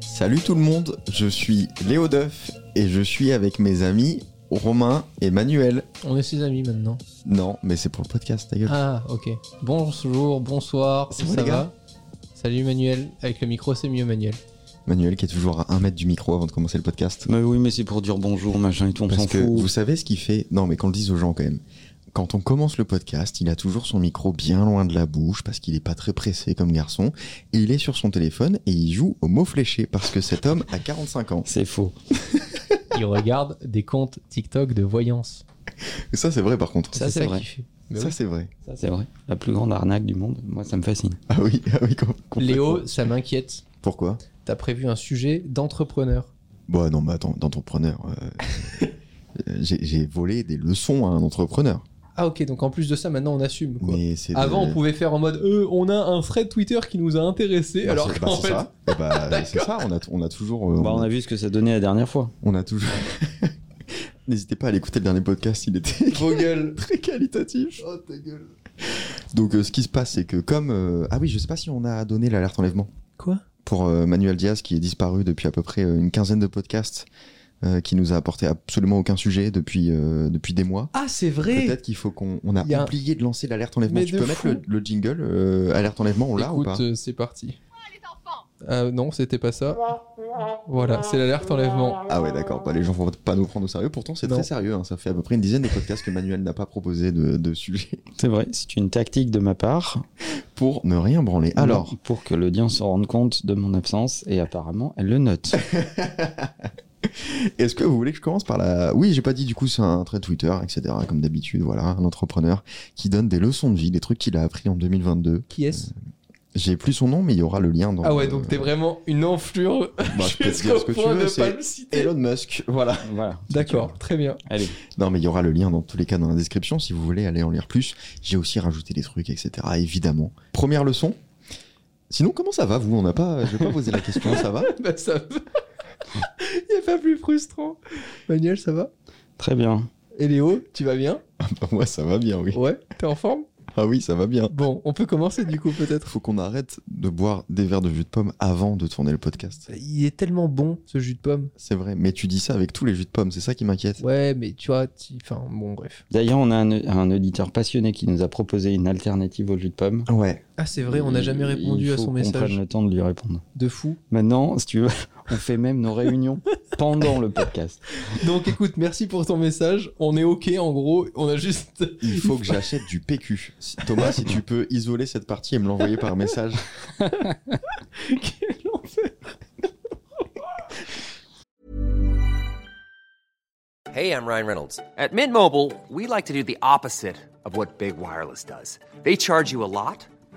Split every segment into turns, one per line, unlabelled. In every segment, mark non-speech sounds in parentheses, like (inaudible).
Salut tout le monde, je suis Léo Duff et je suis avec mes amis Romain et Manuel.
On est ses amis maintenant.
Non, mais c'est pour le podcast, ta gueule.
Ah, ok. Bonjour, bonsoir, ça
bon, les
va
gars
Salut Manuel. Avec le micro, c'est mieux Manuel.
Manuel qui est toujours à un mètre du micro avant de commencer le podcast.
Mais oui, mais c'est pour dire bonjour, machin et tout, on
Parce que
fout.
vous savez ce qu'il fait Non, mais qu'on le dise aux gens quand même. Quand on commence le podcast, il a toujours son micro bien loin de la bouche parce qu'il est pas très pressé comme garçon. Et il est sur son téléphone et il joue au mot fléché parce que cet homme a 45 ans.
C'est faux. (laughs)
Il regarde des comptes TikTok de voyance.
Et ça, c'est vrai par contre.
Ça, c'est vrai.
Mais
ça,
oui.
c'est vrai.
Ça, c'est vrai. La plus grande arnaque du monde, moi, ça me fascine.
Ah oui, ah oui.
Léo, ça m'inquiète.
Pourquoi?
T'as prévu un sujet d'entrepreneur.
Bon, non, mais attends, d'entrepreneur. euh, (laughs) j'ai volé des leçons à un entrepreneur.
Ah ok, donc en plus de ça, maintenant on assume. Quoi.
Mais c'est
Avant,
de-
on pouvait faire en mode euh, on a un thread Twitter qui nous a intéressés,
Bah,
alors
c'est-
qu'en
bah, c'est
fait.
ça. Eh bah, (laughs) c'est ça. On a, on a toujours. euh,
Bah, on a vu ce que ça donnait la dernière fois.
on a toujours. (laughs) N'hésitez pas à aller écouter le dernier podcast, il était
Vos (laughs) gueules.
très qualitatif. Oh ta gueule. Donc euh, ce qui se passe, c'est que comme euh, ah oui, je sais pas si on a donné l'alerte enlèvement
Quoi?
Pour euh, Manuel Diaz qui est disparu depuis à peu près euh, une quinzaine de podcasts, euh, qui nous a apporté absolument aucun sujet depuis euh, depuis des mois.
Ah, c'est vrai
Peut-être qu'il faut qu'on on a
un-
oublié de lancer l'alerte enlèvement.
Mais
Tu peux mettre le, le jingle euh, alerte enlèvement, on l'a ou
Écoute,
pas
euh, c'est parti. Ah non, c'était pas ça. Voilà, c'est l'alerte enlèvement.
Ah ouais, d'accord. Bah, les gens vont pas nous prendre au sérieux. Pourtant, c'est très sérieux. hein. Ça fait à peu près une dizaine de podcasts que Manuel n'a pas proposé de, de sujet (laughs)
C'est vrai, c'est une tactique de ma part.
pour ne rien branler. Alors,
Pour que l'audience se rende compte de mon absence, et apparemment, elle le note. (laughs) (laughs)
est-ce que vous voulez que je commence par la... Oui, j'ai pas dit du coup, c'est un trait Twitter, etc. Comme d'habitude, voilà, un entrepreneur qui donne des leçons de vie, des trucs qu'il a appris en 2022.
Qui est-ce
J'ai plus son nom, mais il y aura le lien dans...
Ah ouais,
euh,
donc t'es vraiment une enflure
bah, je peux te (laughs) dire ce que tu veux, c'est
le citer.
Elon Musk, voilà.
voilà.
D'accord, très bien.
Allez.
Non, mais il y aura le lien dans tous les cas dans la description si vous voulez aller en lire plus. J'ai aussi rajouté des trucs, etc. Évidemment. Première leçon. Sinon, comment ça va, vous? On n'a pas... Je vais pas poser la question, ça va? (laughs)
Bah ça va. (laughs) Il a pas plus frustrant. Manuel, ça va?
Très bien.
Et Léo, tu vas bien? (laughs)
Bah, Moi, ça va bien, oui.
Ouais, t'es en forme?
Ah oui, ça va bien.
Bon, on peut commencer du coup peut-être.
Faut qu'on arrête de boire des verres de jus de pomme avant de tourner le podcast.
Il est tellement bon ce jus de pomme.
C'est vrai, mais tu dis ça avec tous les jus de pomme, c'est ça qui m'inquiète.
Ouais, mais tu vois, tu- enfin bon bref.
D'ailleurs, on a un, un auditeur passionné qui nous a proposé une alternative au jus de pomme.
Ouais.
Ah c'est vrai, on n'a jamais répondu
il
à
faut
son
qu'on
message.
prenne le temps de lui répondre.
De fou.
Maintenant, si tu veux, (laughs) on fait même nos réunions (laughs) pendant le podcast.
Donc écoute, merci pour ton message. On est ok en gros, on a juste... (laughs)
Il faut que j'achète du PQ. Thomas, si tu peux isoler cette partie et me l'envoyer par message.
Quel enfer.
Hey, I'm Ryan Reynolds. At Mint Mobile, we like to do the opposite of what Big Wireless does. They charge you a lot,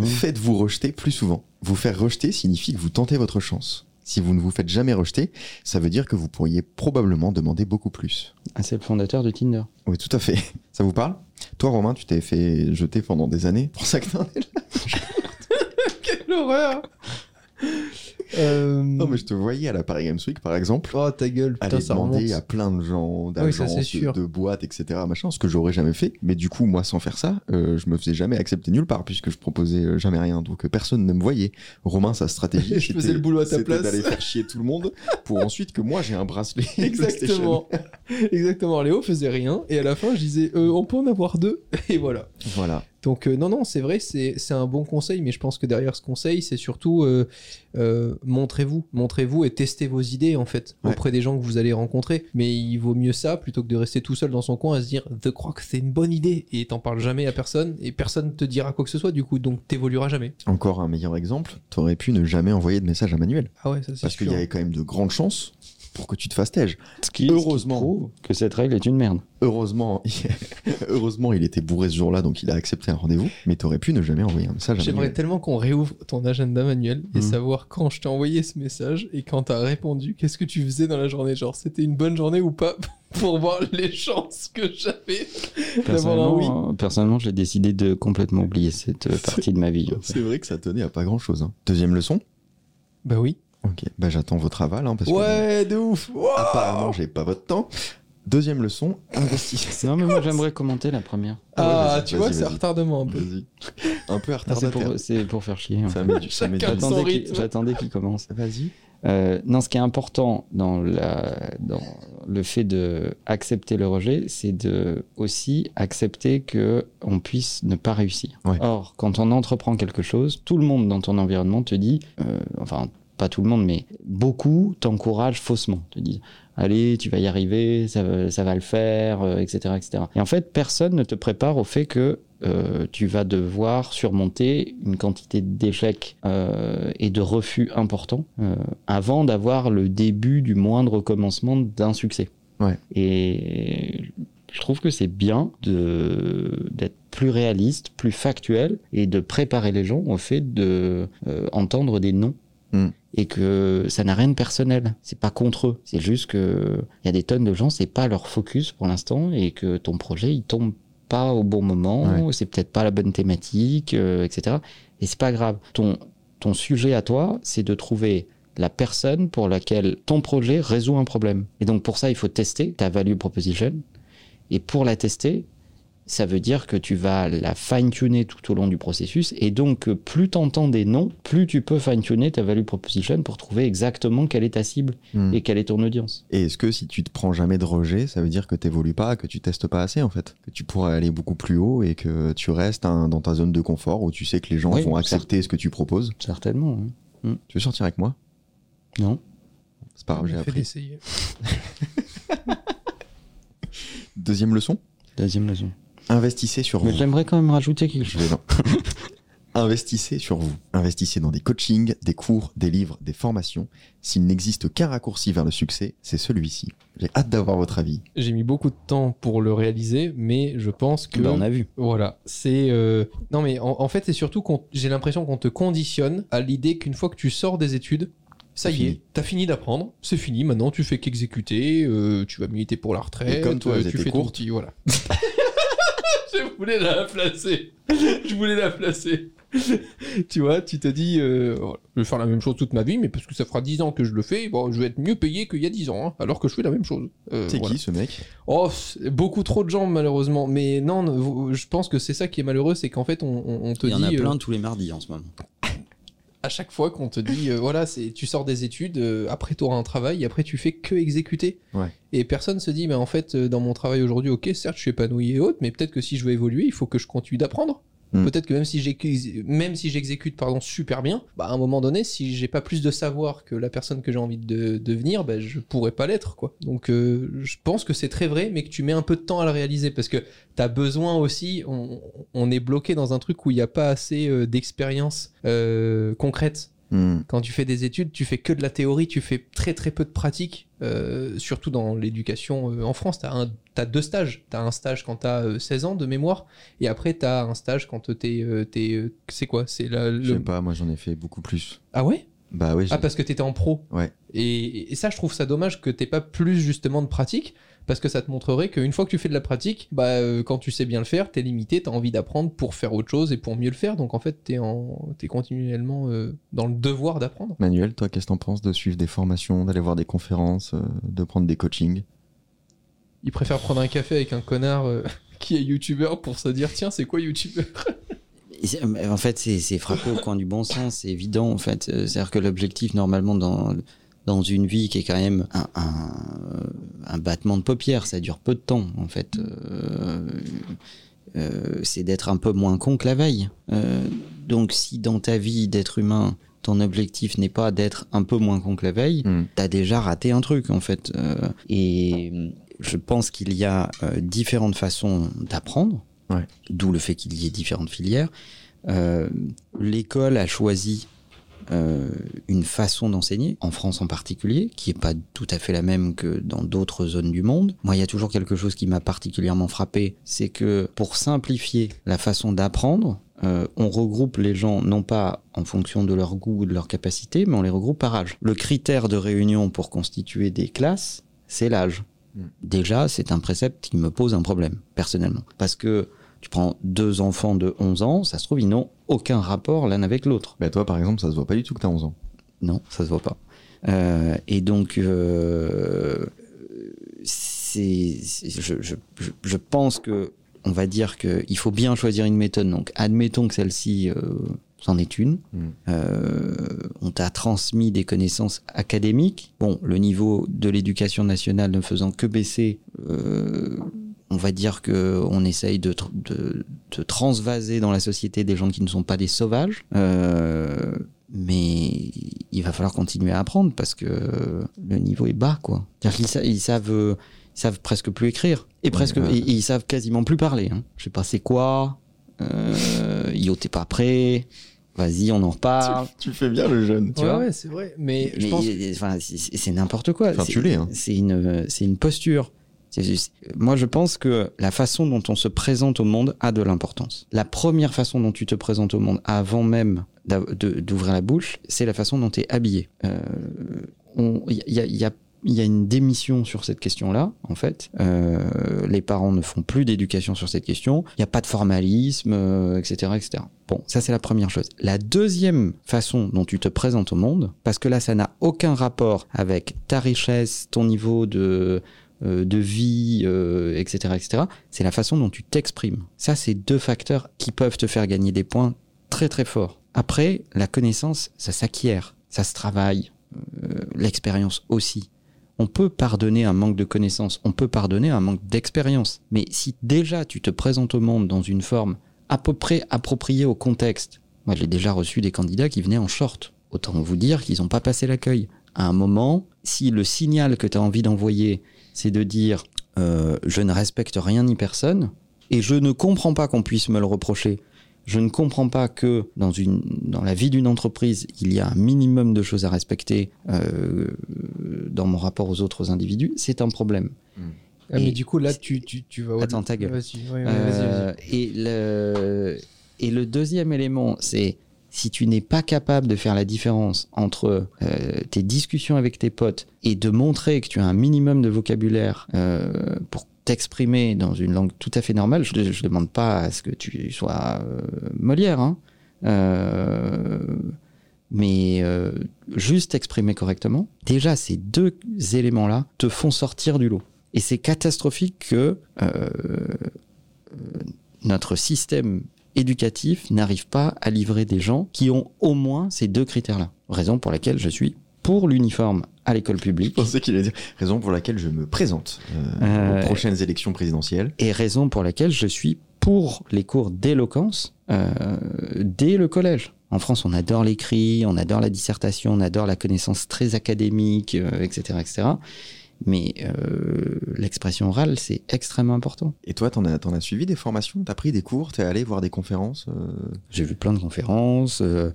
Mhm.
Faites-vous rejeter plus souvent. Vous faire rejeter signifie que vous tentez votre chance. Si vous ne vous faites jamais rejeter, ça veut dire que vous pourriez probablement demander beaucoup plus.
Ah, c'est le fondateur de Tinder.
Oui, tout à fait. (laughs) Ça vous parle? Toi, Romain, tu t'es fait jeter pendant des années. Pour ça que t'en es là? (laughs)
Quelle horreur euh...
Non, mais je te voyais à la Paris Games Week, par exemple.
Oh ta gueule, putain
aller
ça
demander
remonte.
à plein de gens,
oui,
d'agences,
sûr.
de, de boîtes, etc. Machin, ce que j'aurais jamais fait. Mais du coup, moi, sans faire ça, euh, je me faisais jamais accepter nulle part puisque je proposais euh, jamais rien. Donc personne ne me voyait. Romain, sa stratégie, (laughs)
Je faisais
c'était-
le boulot à ta place.
d'aller faire chier tout le monde pour (laughs) ensuite que moi j'ai un bracelet. (laughs)
Exactement. Exactement. Léo faisait rien et à la fin je disais euh, on peut en avoir deux et voilà.
Voilà.
Donc euh, non, non, c'est vrai, c'est un bon conseil, mais je pense que derrière ce conseil, c'est surtout euh, euh, montrez-vous, montrez-vous et testez vos idées en fait
Ouais.
auprès des gens que vous allez rencontrer. Mais il vaut mieux ça plutôt que de rester tout seul dans son coin à se dire The Croc, c'est une bonne idée et t'en parles jamais à personne et personne te dira quoi que ce soit du coup, donc t'évolueras jamais.
Encore un meilleur exemple, t'aurais pu ne jamais envoyer de message à Manuel.
Ah ouais, ça c'est
Parce qu'il y avait quand même de grandes chances pour que tu te fasses tège.
Ce qui,
Heureusement.
ce qui prouve que cette règle est une merde.
Heureusement, (laughs) heureusement, il était bourré ce jour-là, donc il a accepté un rendez-vous. Mais t'aurais pu ne jamais envoyer un message à
J'aimerais tellement qu'on réouvre ton agenda manuel et
Mhm.
savoir quand je t'ai envoyé ce message et quand t'as répondu, qu'est-ce que tu faisais dans la journée? Genre, c'était une bonne journée ou pas (laughs) Pour voir les chances que j'avais d'avoir un oui?
Personnellement, euh, personnellement, j'ai décidé de complètement oublier cette (laughs) partie de ma vie. en fait.
C'est vrai que ça tenait à pas grand-chose. hein. Deuxième leçon?
Bah oui.
Ok, bah j'attends votre aval, hein, parce que
Ouais, de ouf Wow
apparemment j'ai pas votre temps. Deuxième leçon, investissez.
Non, mais moi, j'aimerais commenter la première.
Ah,
ouais,
tu vois, c'est retardement un peu.
Vas-y. Un peu
Ah, c'est
retardataire.
pour, c'est pour faire chier. J'attendais qu'il- commence.
Vas-y.
Euh, non, ce qui est important dans, la, dans le fait de accepter le rejet, c'est de aussi accepter que on puisse ne pas réussir.
Ouais.
Or, quand on entreprend quelque chose, tout le monde dans ton environnement te dit, euh, enfin pas tout le monde, mais beaucoup t'encouragent faussement, te disent allez, tu vas y arriver, ça va, ça va le faire, euh, etc., etc. Et en fait, personne ne te prépare au fait que euh, tu vas devoir surmonter une quantité d'échecs euh, et de refus importants avant d'avoir le début du moindre commencement d'un succès.
Ouais.
Et je trouve que c'est bien de d'être plus réaliste, plus factuel et de préparer les gens au fait de entendre des noms
Mm.
Et que ça n'a rien de personnel. C'est pas contre eux. C'est juste que il y a des tonnes de gens, c'est pas leur focus pour l'instant et que ton projet il tombe pas au bon moment, c'est peut-être pas la bonne thématique, euh, etc. Et c'est pas grave. Ton ton sujet à toi, c'est de trouver la personne pour laquelle ton projet résout un problème. Et donc pour ça, il faut tester ta value proposition. Et pour la tester, ça veut dire que tu vas la fine-tuner tout au long du processus. Et donc, euh, plus t'entends des noms, plus tu peux fine-tuner ta value proposition pour trouver exactement quelle est ta cible
Hmm.
et quelle est ton audience.
Et est-ce que si tu te prends jamais de rejet, ça veut dire que t'évolues pas, que tu testes pas assez en fait? Que tu pourrais aller beaucoup plus haut et que tu restes hein, dans ta zone de confort où tu sais que les gens
Oui,
vont accepter ce que tu proposes?
Certainement. hein.
Tu veux sortir avec moi?
Non
C'est pas grave, j'ai appris. (laughs) Deuxième leçon?
Deuxième leçon.
Investissez sur
Mais
vous.
j'aimerais quand même rajouter quelque chose. (laughs)
Investissez sur vous. Investissez dans des coachings, des cours, des livres, des formations. S'il n'existe qu'un raccourci vers le succès, c'est celui-ci. J'ai hâte d'avoir votre avis.
J'ai mis beaucoup de temps pour le réaliser, mais je pense que.
Bah, on a vu.
Voilà, c'est euh, non mais en, en fait c'est surtout qu'on j'ai l'impression qu'on te conditionne à l'idée qu'une fois que tu sors des études, ça
C'est
y est,
fini.
t'as fini d'apprendre, c'est fini. Maintenant tu fais qu'exécuter, euh, tu vas militer pour la retraite,
Et comme toi,
euh,
elles
tu
étaient
fais ton
courtes.
petit voilà. (laughs) (laughs) Je voulais la placer, je voulais la placer. tu vois, tu te dis, euh, je vais faire la même chose toute ma vie, mais parce que ça fera 10 ans que je le fais, bon, je vais être mieux payé qu'il y a 10 ans, hein, alors que je fais la même chose. Euh,
C'est
voilà.
qui ce mec?
Oh, beaucoup trop de gens malheureusement. Mais non, je pense que c'est ça qui est malheureux, c'est qu'en fait on, on- on te
Il y en
dit
a plein
euh,
tous les mardis en ce moment.
À chaque fois qu'on te dit euh, voilà, c'est tu sors des études, euh, après tu auras un travail, et après tu fais que exécuter.
Ouais.
Et personne se dit mais en fait euh, dans mon travail aujourd'hui, ok, certes je suis épanoui et autres, mais peut-être que si je veux évoluer, il faut que je continue d'apprendre.
Hmm.
Peut-être que même si j'exécute super bien, bah à un moment donné, si j'ai pas plus de savoir que la personne que j'ai envie de devenir, bah je pourrais pas l'être. Donc euh, je pense que c'est très vrai, mais que tu mets un peu de temps à le réaliser parce que t'as besoin aussi. On, on est bloqué dans un truc où il n'y a pas assez euh, d'expérience euh, concrète.
Hmm.
Quand tu fais des études, tu fais que de la théorie, tu fais très très peu de pratique, euh, surtout dans l'éducation euh, en France. Tu as, as deux stages. Tu as un stage quand tu as 16 ans de mémoire, et après tu as un stage quand tu es... c'est quoi? C'est la-
Je
le...
sais pas, moi j'en ai fait beaucoup plus.
Ah ouais?
Bah oui,
Ah parce que tu étais en pro.
Ouais.
Et, et ça, je trouve ça dommage que t'aies pas plus justement de pratique, parce que ça te montrerait qu'une fois que tu fais de la pratique, bah euh, quand tu sais bien le faire, t'es limité, t'as envie d'apprendre pour faire autre chose et pour mieux le faire. Donc en fait, t'es en, t'es continuellement euh, dans le devoir d'apprendre.
Manuel, toi, qu'est-ce que t'en penses de suivre des formations, d'aller voir des conférences, euh, de prendre des coachings?
Il préfère prendre un café avec un connard euh, (laughs) qui est youtubeur pour se dire tiens, c'est quoi youtubeur?
En fait, c'est frappé au coin du bon sens, c'est évident. En fait, c'est-à-dire que l'objectif normalement dans dans une vie qui est quand même un, un, un battement de paupières, ça dure peu de temps en fait. Euh,
euh, c'est d'être un peu moins con que la veille. Euh, donc si dans ta vie d'être humain, ton objectif n'est pas d'être un peu moins con que la veille,
Mm.
t'as déjà raté un truc en fait. Et je pense qu'il y a différentes façons d'apprendre,
Ouais.
d'où le fait qu'il y ait différentes filières. L'école a choisi une façon d'enseigner, en France en particulier, qui est pas tout à fait la même que dans d'autres zones du monde. Moi, il y a toujours quelque chose qui m'a particulièrement frappé, c'est que pour simplifier la façon d'apprendre, euh, on regroupe les gens non pas en fonction de leur goût ou de leur capacité, mais on les regroupe par âge. Le critère de réunion pour constituer des classes, c'est l'âge.
Mm.
Déjà, c'est un précepte qui me pose un problème, personnellement. Parce que tu prends deux enfants de 11 ans, ça se trouve, ils n'ont aucun rapport l'un avec l'autre.
Bah, toi, par exemple, ça se voit pas du tout que t'as 11 ans.
Non, ça se voit pas. Euh, et donc, euh, c'est, je, je, je, pense que, on va dire qu'il faut bien choisir une méthode. Donc, admettons que celle-ci, euh, c'en est une.
Mm.
Euh, on t'a transmis des connaissances académiques. Bon, le niveau de l'éducation nationale ne faisant que baisser, on va dire que on essaye de, tr- de, de transvaser dans la société des gens qui ne sont pas des sauvages. Euh, mais il va falloir continuer à apprendre parce que le niveau est bas, quoi. C'est-à-dire qu'ils sa- ils savent, euh, ils savent presque plus écrire et presque,
ouais.
et, et ils savent quasiment plus parler. Hein. Je sais pas c'est quoi. Euh, Yo, t'es pas prêt. Vas-y, on en reparle.
Tu fais bien le jeune.
Tu
ouais,
vois
ouais, c'est vrai. Mais, je pense.
enfin, c'est- n'importe quoi.
Enfin,
C'est-
hein.
Une, c'est une posture. C'est- Moi, je pense que la façon dont on se présente au monde a de l'importance. La première façon dont tu te présentes au monde, avant même d'ouvrir la bouche, c'est la façon dont tu es habillé. Euh, Il y, a, il y a- une démission sur cette question-là, en fait. Euh, les parents ne font plus d'éducation sur cette question. Il n'y a pas de formalisme, euh, etc., etc. Bon, ça c'est la première chose. La deuxième façon dont tu te présentes au monde, parce que là ça n'a aucun rapport avec ta richesse, ton niveau de, euh, de vie, euh, etc., etc., c'est la façon dont tu t'exprimes. Ça, c'est deux facteurs qui peuvent te faire gagner des points très très forts. Après, la connaissance, ça s'acquiert, ça se travaille, euh, l'expérience aussi. On peut pardonner un manque de connaissances, on peut pardonner un manque d'expérience. Mais si déjà tu te présentes au monde dans une forme à peu près appropriée au contexte, moi j'ai déjà reçu des candidats qui venaient en short. Autant vous dire qu'ils n'ont pas passé l'accueil. À un moment, si le signal que tu as envie d'envoyer, c'est de dire euh, je ne respecte rien ni personne, et je ne comprends pas qu'on puisse me le reprocher, je ne comprends pas que dans, une, dans la vie d'une entreprise, il y a un minimum de choses à respecter euh, dans mon rapport aux autres individus, c'est un problème.
Ah, mais du coup, là, tu, tu, tu vas.
Attends, ta gueule.
Vas-y, ouais, ouais.
Euh, et, le, et le deuxième élément, c'est si tu n'es pas capable de faire la différence entre euh, tes discussions avec tes potes et de montrer que tu as un minimum de vocabulaire euh, pour t'exprimer dans une langue tout à fait normale, je ne demande pas à ce que tu sois euh, Molière, hein, mais juste exprimer correctement, déjà ces deux éléments-là te font sortir du lot. Et c'est catastrophique que notre système éducatif n'arrive pas à livrer des gens qui ont au moins ces deux critères-là. Raison pour laquelle je suis pour l'uniforme à l'école
Je
publique
pensais qu'il allait dire raison pour laquelle je me présente euh,
Euh,
aux prochaines élections présidentielles.
et raison pour laquelle je suis pour les cours d'éloquence euh, dès le collège. En France, on adore l'écrit, on adore la dissertation, on adore la connaissance très académique, etc., etc. Mais euh, l'expression orale, c'est extrêmement important.
Et toi, t'en as, t'en as suivi des formations? T'as pris des cours? T'es allé voir des conférences euh,
J'ai vu plein de conférences, euh,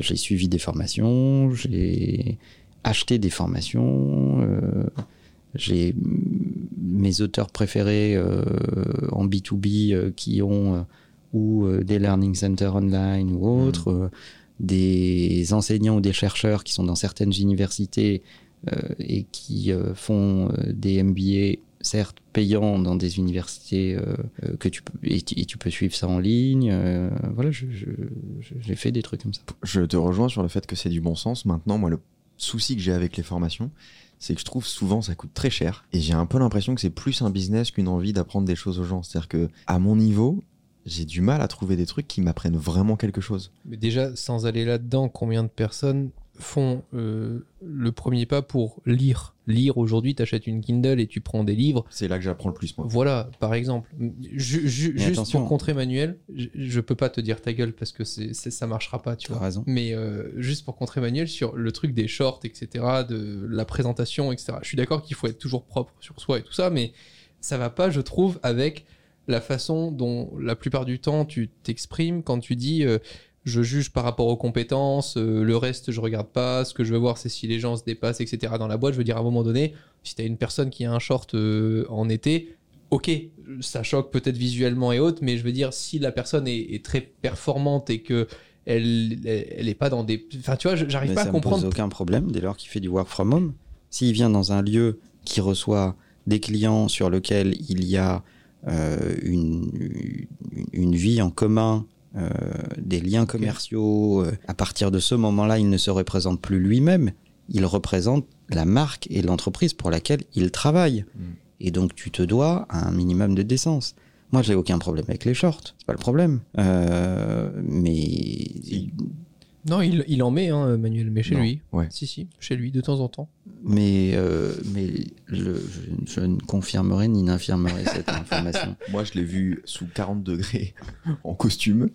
j'ai suivi des formations, j'ai acheté des formations, j'ai mm, mes auteurs préférés en B2B euh, qui ont ou des learning centers online ou autres, euh, des enseignants ou des chercheurs qui sont dans certaines universités et qui euh, font euh, des MBA certes payants dans des universités euh, euh, que tu peux et, tu et tu peux suivre ça en ligne. euh, voilà, j'ai fait des trucs comme ça.
Je te rejoins sur le fait que c'est du bon sens. Maintenant, moi, le souci que j'ai avec les formations, c'est que je trouve souvent ça coûte très cher. Et j'ai un peu l'impression que c'est plus un business qu'une envie d'apprendre des choses aux gens. C'est-à-dire que, à mon niveau, j'ai du mal à trouver des trucs qui m'apprennent vraiment quelque chose.
Mais déjà, sans aller là-dedans, combien de personnes font euh, le premier pas pour lire. Lire aujourd'hui, tu achètes une Kindle et tu prends des livres.
C'est là que j'apprends le plus, moi.
Voilà, par exemple. Ju- ju-
Mais
juste
attention.
pour contrer Manuel, je, peux pas te dire ta gueule parce que c'est, ça marchera pas, tu
Tu as
vois.
raison.
Mais euh, juste pour contrer Manuel sur le truc des shorts, etc., de la présentation, etc. Je suis d'accord qu'il faut être toujours propre sur soi et tout ça, mais ça va pas, je trouve, avec la façon dont la plupart du temps tu t'exprimes quand tu dis euh, je juge par rapport aux compétences, euh, le reste je regarde pas, ce que je veux voir c'est si les gens se dépassent, etc. dans la boîte. Je veux dire, à un moment donné, si t'as une personne qui a un short euh, en été, ok, ça choque peut-être visuellement et autres, mais je veux dire, si la personne est, est très performante et que elle, elle est pas dans des. Enfin, tu vois, j'arrive pas
ça
à
me pose
comprendre.
aucun problème dès lors qu'il fait du work from home. S'il vient dans un lieu qui reçoit des clients sur lequel il y a euh, une, une- une vie en commun, euh, des liens commerciaux, euh, à partir de ce moment-là, il ne se représente plus lui-même. Il représente la marque et l'entreprise pour laquelle il travaille.
Mm.
Et donc, tu te dois à un minimum de décence. Moi, j'ai aucun problème avec les shorts, c'est pas le problème. Euh, mais
Non, il, il en met, hein, Manuel, mais chez
Non,
lui.
ouais.
Si, si, chez lui, de temps en temps.
Mais, euh, mais je, je- je ne confirmerai ni n'infirmerai cette (laughs) information.
Moi, je l'ai vu sous 40 degrés (laughs) en costume.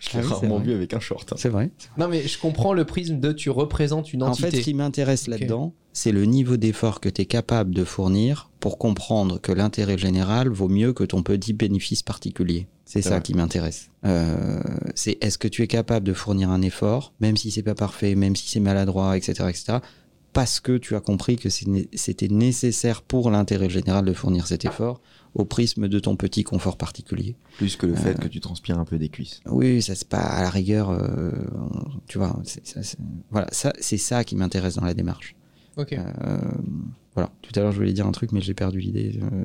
Je l'ai
Ah oui,
rarement
vrai.
vu avec un short. hein.
C'est vrai.
Non, mais je comprends le prisme de tu représentes une
En
entité.
fait, ce qui m'intéresse là-dedans, c'est le niveau d'effort que tu es capable de fournir pour comprendre que l'intérêt général vaut mieux que ton petit bénéfice particulier. C'est ça
vrai.
qui m'intéresse. Euh, c'est est-ce que tu es capable de fournir un effort, même si c'est pas parfait, même si c'est maladroit, etc., etc., parce que tu as compris que c'était nécessaire pour l'intérêt général de fournir cet effort au prisme de ton petit confort particulier.
Plus que le fait
Euh.
que tu transpires un peu des cuisses.
Oui, ça c'est pas à la rigueur, euh, tu vois, c'est, ça, c'est- voilà, ça c'est ça qui m'intéresse dans la démarche.
Ok.
Euh, voilà, tout à l'heure je voulais dire un truc, mais j'ai perdu l'idée. euh,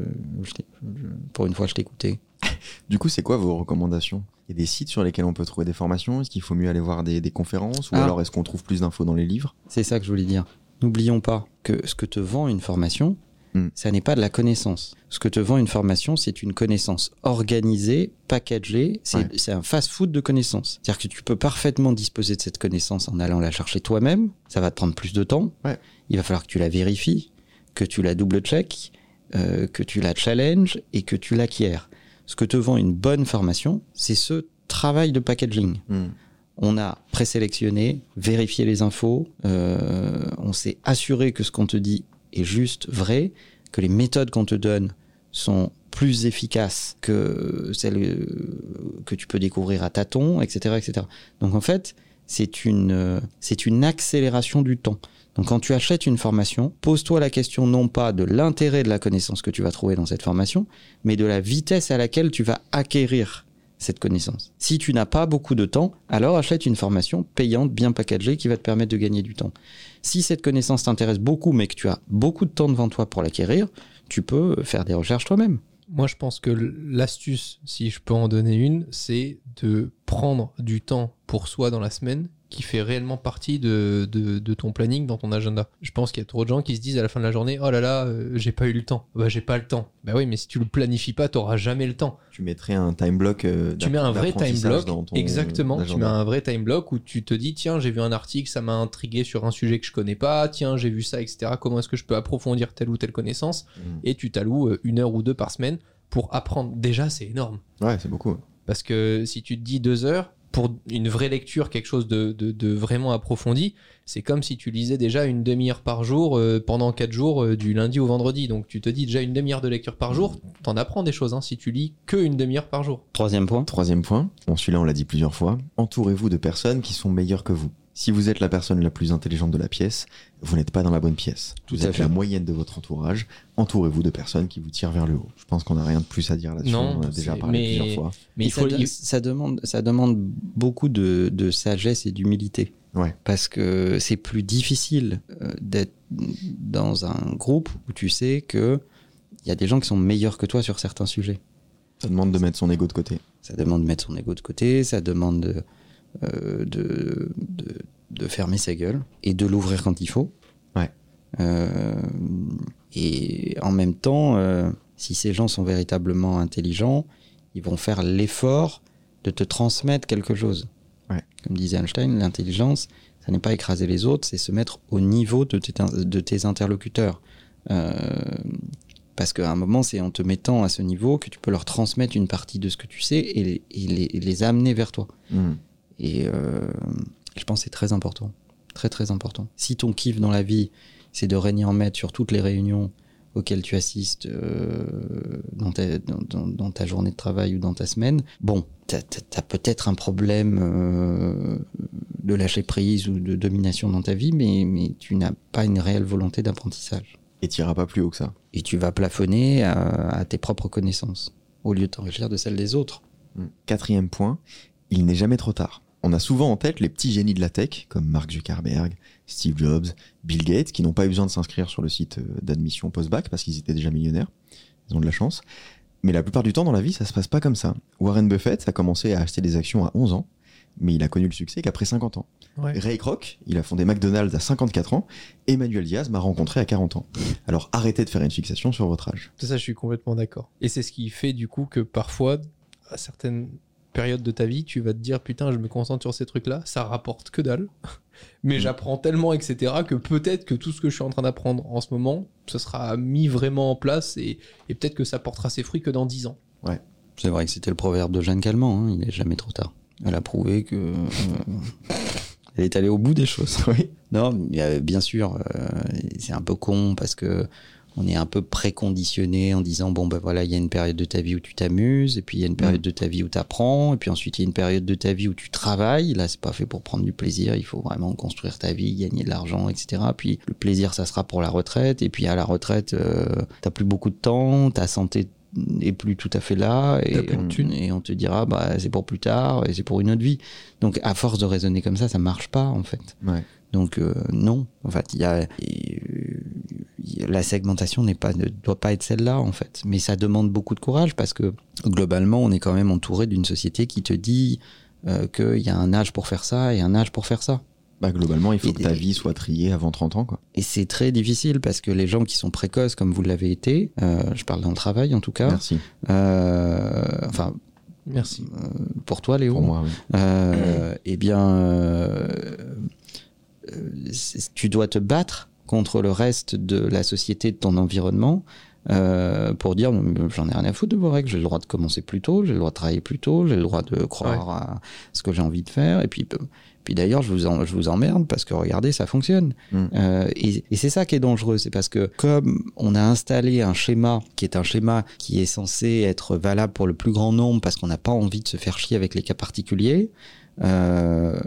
pour une fois, je t'écoutais. (laughs)
Du coup, c'est quoi vos recommandations? Il y a des sites sur lesquels on peut trouver des formations? Est-ce qu'il faut mieux aller voir des, des conférences? Ou
Ah.
alors est-ce qu'on trouve plus d'infos dans les livres?
C'est ça que je voulais dire. N'oublions pas que ce que te vend une formation,
Hmm.
ça n'est pas de la connaissance. Ce que te vend une formation, c'est une connaissance organisée, packagée. C'est
Ouais.
un fast-food de connaissances. C'est-à-dire que tu peux parfaitement disposer de cette connaissance en allant la chercher toi-même. Ça va te prendre plus de temps.
Ouais.
Il va falloir que tu la vérifies, que tu la double-check, euh, que tu la challenge et que tu l'acquiers. Ce que te vend une bonne formation, c'est ce travail de packaging.
Hmm.
On a présélectionné, vérifié les infos, euh, on s'est assuré que ce qu'on te dit est juste, vrai, que les méthodes qu'on te donne sont plus efficaces que celles euh, que tu peux découvrir à tâtons, etc., etc. Donc en fait, c'est une, euh, c'est une accélération du temps. Donc quand tu achètes une formation, pose-toi la question non pas de l'intérêt de la connaissance que tu vas trouver dans cette formation, mais de la vitesse à laquelle tu vas acquérir cette connaissance. Si tu n'as pas beaucoup de temps, alors achète une formation payante, bien packagée, qui va te permettre de gagner du temps. Si cette connaissance t'intéresse beaucoup, mais que tu as beaucoup de temps devant toi pour l'acquérir, tu peux faire des recherches toi-même.
Moi, je pense que l'astuce, si je peux en donner une, c'est de prendre du temps pour soi dans la semaine qui fait réellement partie de, de, de ton planning dans ton agenda. Je pense qu'il y a trop de gens qui se disent à la fin de la journée Oh là là, euh, j'ai pas eu le temps. Bah, j'ai pas le temps. Bah oui, mais si tu le planifies pas, t'auras jamais le temps.
Tu mettrais un time block. euh,
Tu mets un vrai time block.
dans ton
Exactement. Tu mets un vrai time block où tu te dis Tiens, j'ai vu un article, ça m'a intrigué sur un sujet que je connais pas. Tiens, j'ai vu ça, etc. Comment est-ce que je peux approfondir telle ou telle connaissance?
Hmm.
Et tu t'alloues euh, une heure ou deux par semaine pour apprendre. Déjà, c'est énorme.
Ouais, c'est beaucoup.
Parce que si tu te dis deux heures, pour une vraie lecture, quelque chose de, de- de vraiment approfondi, c'est comme si tu lisais déjà une demi-heure par jour euh, pendant quatre jours euh, du lundi au vendredi. Donc tu te dis déjà une demi-heure de lecture par jour, t'en apprends des choses hein, si tu lis que une demi-heure par jour.
Troisième point.
Troisième point, bon celui-là on l'a dit plusieurs fois, entourez-vous de personnes qui sont meilleures que vous. Si vous êtes la personne la plus intelligente de la pièce, vous n'êtes pas dans la bonne pièce.
Tout
vous
à
êtes
fait.
la moyenne de votre entourage. Entourez-vous de personnes qui vous tirent vers le haut. Je pense qu'on n'a rien de plus à dire là-dessus.
Non,
on a déjà parlé
mais-
plusieurs fois.
Mais il faut,
ça,
il-
ça demande, ça demande beaucoup de, de sagesse et d'humilité.
Ouais.
Parce que c'est plus difficile euh, d'être dans un groupe où tu sais que il y a des gens qui sont meilleurs que toi sur certains sujets.
Ça demande de mettre son ego de côté.
Ça demande de mettre son ego de côté, ça demande de, de, de, de fermer sa gueule et de l'ouvrir quand il faut.
Ouais.
Euh, et en même temps, euh, si ces gens sont véritablement intelligents, ils vont faire l'effort de te transmettre quelque chose.
Ouais.
Comme disait Einstein, l'intelligence, ça n'est pas écraser les autres, c'est se mettre au niveau de tes, de tes interlocuteurs. Euh, parce qu'à un moment, c'est en te mettant à ce niveau que tu peux leur transmettre une partie de ce que tu sais et les, et les, et les amener vers toi.
Hmm.
Et euh, je pense que c'est très important. Très, très important. Si ton kiff dans la vie, c'est de régner en maître sur toutes les réunions auxquelles tu assistes euh, dans, ta, dans, dans- dans ta journée de travail ou dans ta semaine, bon, t'as as, peut-être un problème euh, de lâcher prise ou de domination dans ta vie, mais, mais tu n'as pas une réelle volonté d'apprentissage.
Et t'iras pas plus haut que ça.
Et tu vas plafonner à, à tes propres connaissances, au lieu de t'enrichir de celles des autres.
Quatrième point, il n'est jamais trop tard. On a souvent en tête les petits génies de la tech, comme Mark Zuckerberg, Steve Jobs, Bill Gates, qui n'ont pas eu besoin de s'inscrire sur le site euh, d'admission post-bac parce qu'ils étaient déjà millionnaires. Ils ont de la chance. Mais la plupart du temps dans la vie, ça se passe pas comme ça. Warren Buffett a commencé à acheter des actions à 11 ans, mais il a connu le succès qu'après 50 ans.
Ouais.
Ray Kroc, il a fondé McDonald's à 54 ans, et Manuel Diaz m'a rencontré à 40 ans. Alors arrêtez de faire une fixation sur votre âge.
C'est ça, je suis complètement d'accord. Et c'est ce qui fait du coup que parfois, à certaines périodes de ta vie, tu vas te dire putain, je me concentre sur ces trucs-là, ça rapporte que dalle. (laughs) Mais
Mm.
j'apprends tellement, etc., que peut-être que tout ce que je suis en train d'apprendre en ce moment, ce sera mis vraiment en place et, et peut-être que ça portera ses fruits que dans 10 ans.
C'est vrai que c'était le proverbe de Jeanne Calment, hein, il n'est jamais trop tard. Elle a prouvé que. euh, (laughs) elle est allée au bout des choses.
Oui.
Non, euh, bien sûr, euh, c'est un peu con parce que on est un peu préconditionné en disant bon ben voilà, il y a une période de ta vie où tu t'amuses, et puis il y a une période de ta vie où tu apprends, et puis ensuite il y a une période de ta vie où tu travailles. Là, c'est pas fait pour prendre du plaisir, il faut vraiment construire ta vie, gagner de l'argent, etc. Puis le plaisir, ça sera pour la retraite, et puis à la retraite, euh, t'as plus beaucoup de temps, ta santé est plus tout à fait là, et, on,
thunes.
et on te dira bah c'est pour plus tard, et c'est pour une autre vie. Donc à force de raisonner comme ça, ça marche pas en fait.
Ouais.
Donc euh, non, en fait, il y a, la segmentation n'est pas ne doit pas être celle-là en fait, mais ça demande beaucoup de courage parce que globalement, on est quand même entouré d'une société qui te dit euh, qu'il y a un âge pour faire ça et un âge pour faire ça.
Bah, globalement, il faut
Et
que ta vie soit triée avant 30 ans. Quoi.
Et c'est très difficile parce que les gens qui sont précoces comme vous l'avez été, euh, je parle dans le travail en tout cas,
Merci.
euh, enfin
Merci.
pour toi Léo,
Pour moi, oui.
euh, eh bien, tu dois te battre contre le reste de la société, de ton environnement, euh, pour dire j'en ai rien à foutre de vos règles, j'ai le droit de commencer plus tôt, j'ai le droit de travailler plus tôt, j'ai le droit de croire à ce que j'ai envie de faire, et puis. Puis d'ailleurs, je vous, en- je vous emmerde parce que regardez, ça fonctionne.
Mm.
Euh, et et c'est ça qui est dangereux, c'est parce que comme on a installé un schéma qui est un schéma qui est censé être valable pour le plus grand nombre parce qu'on n'a pas envie de se faire chier avec les cas particuliers, euh,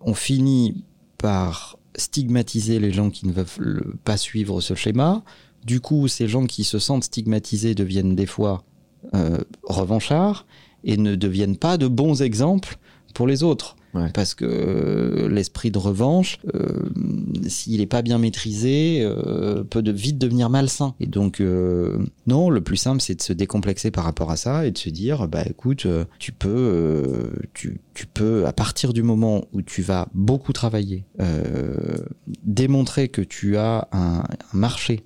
on finit par stigmatiser les gens qui ne veulent le- pas suivre ce schéma. Du coup, ces gens qui se sentent stigmatisés deviennent des fois euh, revanchards et ne deviennent pas de bons exemples pour les autres. Parce que euh, l'esprit de revanche, euh, s'il n'est pas bien maîtrisé, euh, peut de, vite devenir malsain. Et donc, non, le plus simple, c'est de se décomplexer par rapport à ça et de se dire, bah écoute, tu peux, tu, peux, à partir du moment où tu vas beaucoup travailler, démontrer que tu as un, un marché,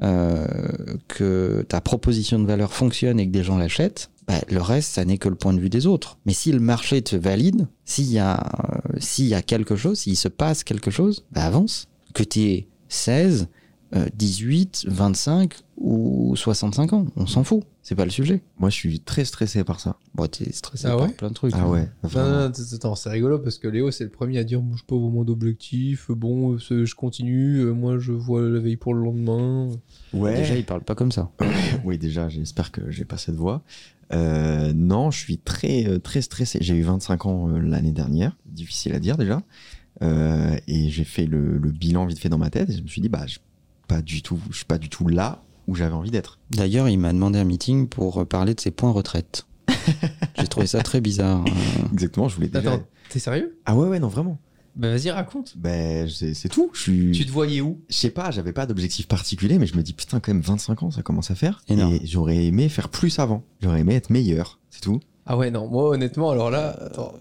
que ta proposition de valeur fonctionne et que des gens l'achètent, bah, le reste, ça n'est que le point de vue des autres. Mais si le marché te valide, s'il y a, euh, s'il y a quelque chose, s'il se passe quelque chose, bah avance. Que tu aies 16, euh, 18, 25 ou 65 ans, on s'en fout. C'est pas le sujet.
Moi, je suis très stressé par ça.
Bon, t'es stressé
Ah
par
ouais
plein de trucs.
Ah
hein.
ouais.
Non, non, attends, c'est rigolo parce que Léo, c'est le premier à dire je pas vraiment d'objectif. Bon, je continue. euh, Moi, je vois la veille pour le lendemain.
Ouais.
Déjà, il parle pas comme ça. (coughs)
oui, déjà, j'espère que j'ai pas cette voix. Euh, non, je suis très, euh, très stressé. J'ai eu 25 ans euh, l'année dernière. Difficile à dire déjà. Euh, et j'ai fait le, le bilan vite fait dans ma tête. Et je me suis dit, bah, je, pas du tout, je suis pas du tout là où j'avais envie d'être.
D'ailleurs, il m'a demandé un meeting pour parler de ses points retraite. (laughs) J'ai trouvé ça très bizarre. Euh,
Exactement, je voulais déjà.
Attends, t'es sérieux?
Ah ouais, ouais, non, vraiment.
Bah, vas-y, raconte.
Ben, c'est c'est tout. Je suis.
Tu te voyais où?
Je sais pas, j'avais pas d'objectif particulier, mais je me dis, putain, quand même, 25 ans, ça commence à faire.
Énorme.
Et j'aurais aimé faire plus avant. J'aurais aimé être meilleur. C'est tout.
Ah ouais, non, moi, honnêtement, alors là, attends.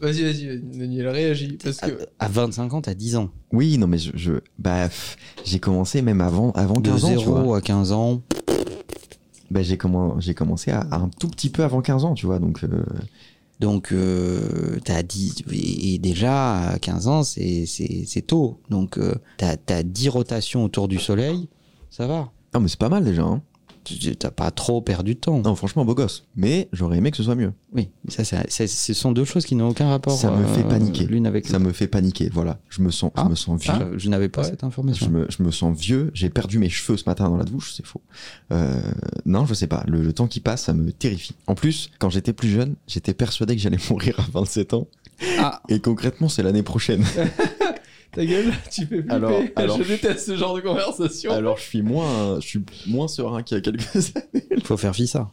Vas-y, vas-y, Daniel, réagis. Parce
à,
que.
à 25 ans, t'as 10 ans.
Oui, non, mais je. je bah, pff, j'ai commencé même avant, avant
De
15 ans. tu vois.
0 à 15 ans.
Bah, j'ai j'ai commencé à, à un tout petit peu avant 15 ans, tu vois. Donc, euh,
Donc, euh, t'as 10, et et déjà, à 15 ans, c'est, c'est, c'est tôt. Donc, euh, t'as, t'as 10 rotations autour du soleil, ça va.
Non, mais c'est pas mal déjà. Hein.
T'as pas trop perdu de temps.
Non, franchement, beau gosse. Mais j'aurais aimé que ce soit mieux.
Oui, ça, c'est- c'est- ce sont deux choses qui n'ont aucun rapport
Ça me fait
euh,
paniquer.
l'une avec
Ça me fait paniquer. Voilà. Je me sens,
Ah.
je me sens vieux.
Je, je n'avais pas cette
Je
information.
me, je me sens vieux, j'ai perdu mes cheveux ce matin dans la douche, c'est faux. Euh, non, je sais pas, le, le temps qui passe, ça me terrifie. En plus, quand j'étais plus jeune, j'étais persuadé que j'allais (laughs) mourir à 27 ans.
Ah.
Et concrètement, c'est l'année prochaine. (laughs)
Ta gueule, (laughs) tu fais flipper.
Alors- alors-
je déteste ce genre de conversation.
Alors, je suis moins, je suis moins serein qu'il y a quelques (laughs) années.
Il faut faire fi ça.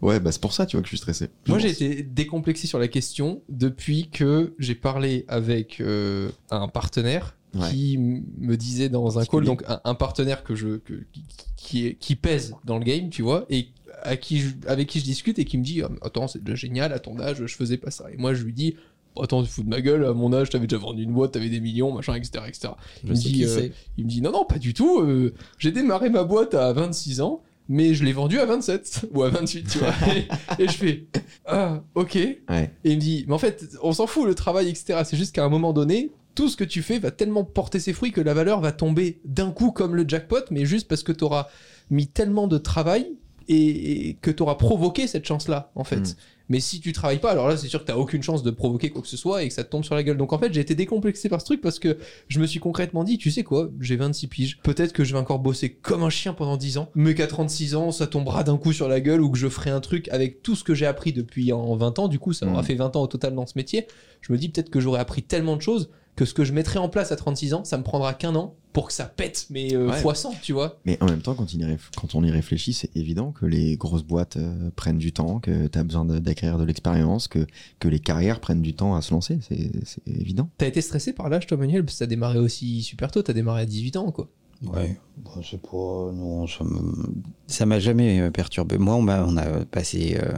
Ouais, bah c'est pour ça, tu vois, que je suis stressé. Je
Moi, j'ai été décomplexé sur la question depuis que j'ai parlé avec euh, un partenaire
Ouais.
qui me disait dans un call, donc un, un partenaire que je, que- qui, qui, est- qui pèse dans le game, tu vois, et à qui je- avec qui je discute et qui me dit mais Attends, c'est déjà génial, à ton âge, je faisais pas ça. Et moi, je lui dis Attends, tu fous de ma gueule, à mon âge, t'avais déjà vendu une boîte, t'avais des millions, machin, etc. etc. Il, me dit, euh, il me dit Non, non, pas du tout, euh, j'ai démarré ma boîte à 26 ans. Mais je l'ai vendue à 27 (laughs) ou à 28, tu vois. et, et je fais Ah, ok.
Ouais.
Et il me dit, mais en fait, on s'en fout le travail, etc. C'est juste qu'à un moment donné, tout ce que tu fais va tellement porter ses fruits que la valeur va tomber d'un coup comme le jackpot, mais juste parce que tu auras mis tellement de travail et, et que tu auras provoqué cette chance-là, en fait.
Mm.
Mais si tu travailles pas, alors là, c'est sûr que t'as aucune chance de provoquer quoi que ce soit et que ça te tombe sur la gueule. Donc en fait, j'ai été décomplexé par ce truc parce que je me suis concrètement dit, tu sais quoi, j'ai 26 piges. Peut-être que je vais encore bosser comme un chien pendant 10 ans, mais qu'à 36 ans, ça tombera d'un coup sur la gueule ou que je ferai un truc avec tout ce que j'ai appris depuis en 20 ans. Du coup, ça m'aura
Mm.
fait 20 ans au total dans ce métier. Je me dis peut-être que j'aurais appris tellement de choses que ce que je mettrai en place à 36 ans, ça me prendra qu'un an pour que ça pète, mais euh,
Ouais.
fois 100, tu vois.
Mais en même temps, quand, il on y réfléchit, c'est évident que les grosses boîtes euh, prennent du temps, que tu as besoin d'acquérir de l'expérience, que, que les carrières prennent du temps à se lancer. C'est c'est évident.
T'as été stressé par l'âge, toi, Manuel? Parce que t'as démarré aussi super tôt, t'as démarré à 18 ans, quoi.
Ouais, bon, c'est pas. Non, ça me- ça m'a jamais euh, perturbé. Moi, on, m'a- on a passé. euh,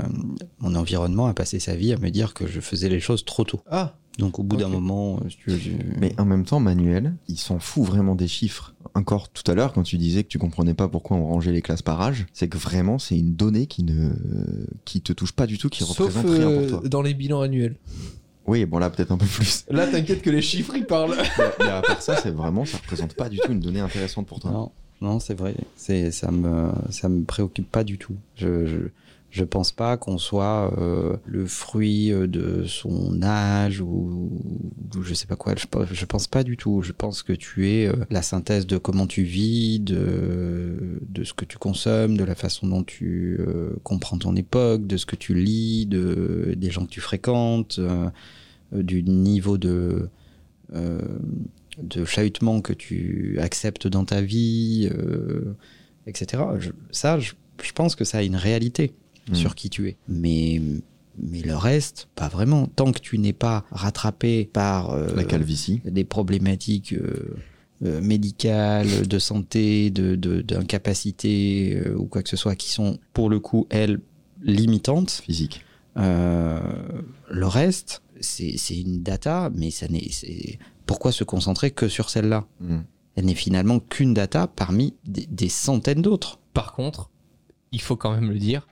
mon environnement a passé sa vie à me dire que je faisais les choses trop tôt.
Ah,
Donc, au bout d'un moment, euh, si tu veux, je-
Mais en même temps, Manuel, il s'en fout vraiment des chiffres. Encore tout à l'heure, quand tu disais que tu comprenais pas pourquoi on rangeait les classes par âge, c'est que vraiment, c'est une donnée qui ne qui te touche pas du tout, qui
sauf
représente rien pour toi.
dans les bilans annuels.
Oui, bon là, peut-être un peu plus.
Là, t'inquiète que les chiffres, ils parlent. (laughs)
mais, mais à part ça, c'est vraiment, ça représente pas du tout une donnée intéressante pour toi.
Non, non, c'est vrai. C'est ça me ça me préoccupe pas du tout. Je je, je pense pas qu'on soit euh, le fruit euh, de son âge ou, ou je sais pas quoi. Je, je pense pas du tout. Je pense que tu es euh, la synthèse de comment tu vis, de ce que tu consommes, de la façon dont tu comprends ton époque, de ce que tu lis, de des gens que tu fréquentes, du niveau de de chahutement que tu acceptes dans ta vie, etc. Ça, je pense que ça a une réalité
Mm.
sur qui tu es. Mais, mais le reste, pas vraiment. Tant que tu n'es pas rattrapé par euh,
La calvitie.
des problématiques euh, euh, médicales, de santé, de de- d'incapacité euh, ou quoi que ce soit, qui sont pour le coup, elles, limitantes,
Physique.
euh, le reste, c'est c'est une data, mais ça n'est. c'est- Pourquoi se concentrer que sur celle-là?
Mm.
Elle n'est finalement qu'une data parmi des, des centaines d'autres.
Par contre, il faut quand même le dire,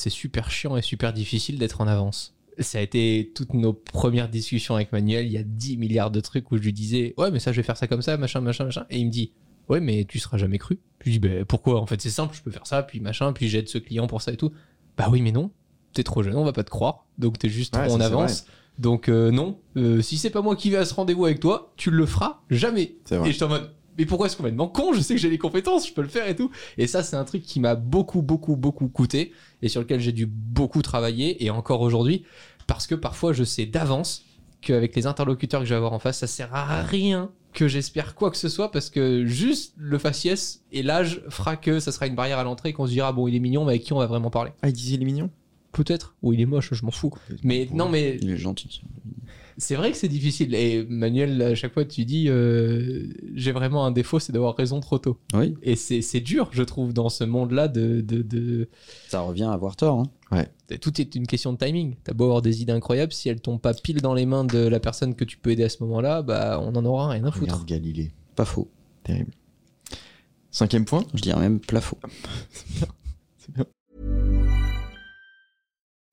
c'est super chiant et super difficile d'être en avance. Ça a été toutes nos premières discussions avec Manuel. Il y a 10 milliards de trucs où je lui disais Ouais, mais ça, je vais faire ça comme ça, machin, machin, machin. Et il me dit Ouais, mais tu seras jamais cru. Je lui dis bah, Pourquoi? En fait, c'est simple, je peux faire ça, puis machin, puis j'aide ce client pour ça et tout. Bah oui, mais non. T'es trop jeune, on va pas te croire. Donc t'es juste
Ouais,
trop en avance. Donc euh, non, Euh, si c'est pas moi qui vais à ce rendez-vous avec toi, tu le feras jamais. Et j'étais en mode, mais pourquoi est-ce complètement con Je sais que j'ai les compétences, je peux le faire et tout. Et ça, c'est un truc qui m'a beaucoup, beaucoup, beaucoup coûté et sur lequel j'ai dû beaucoup travailler et encore aujourd'hui, parce que parfois je sais d'avance qu'avec les interlocuteurs que je vais avoir en face, ça sert à rien que j'espère quoi que ce soit parce que juste le faciès et l'âge fera que ça sera une barrière à l'entrée et qu'on se dira bon il est mignon mais avec qui on va vraiment parler?
Ah, il disait il est mignon?
Peut-être. Ou il est moche je m'en fous. Mais non mais
Il est gentil.
C'est vrai que c'est difficile. Et Manuel, à chaque fois, tu dis euh, j'ai vraiment un défaut, c'est d'avoir raison trop tôt.
Oui,
Et c'est dur, je trouve, dans ce monde-là de, de, de-
ça revient à avoir tort. hein.
Tout est une question de timing. T'as beau avoir des idées incroyables, si elles tombent pas pile dans les mains de la personne que tu peux aider à ce moment-là, bah on en aura rien à foutre.
Regarde Galilée.
Pas faux.
Terrible. Cinquième point?
Je dirais même plafond. (laughs)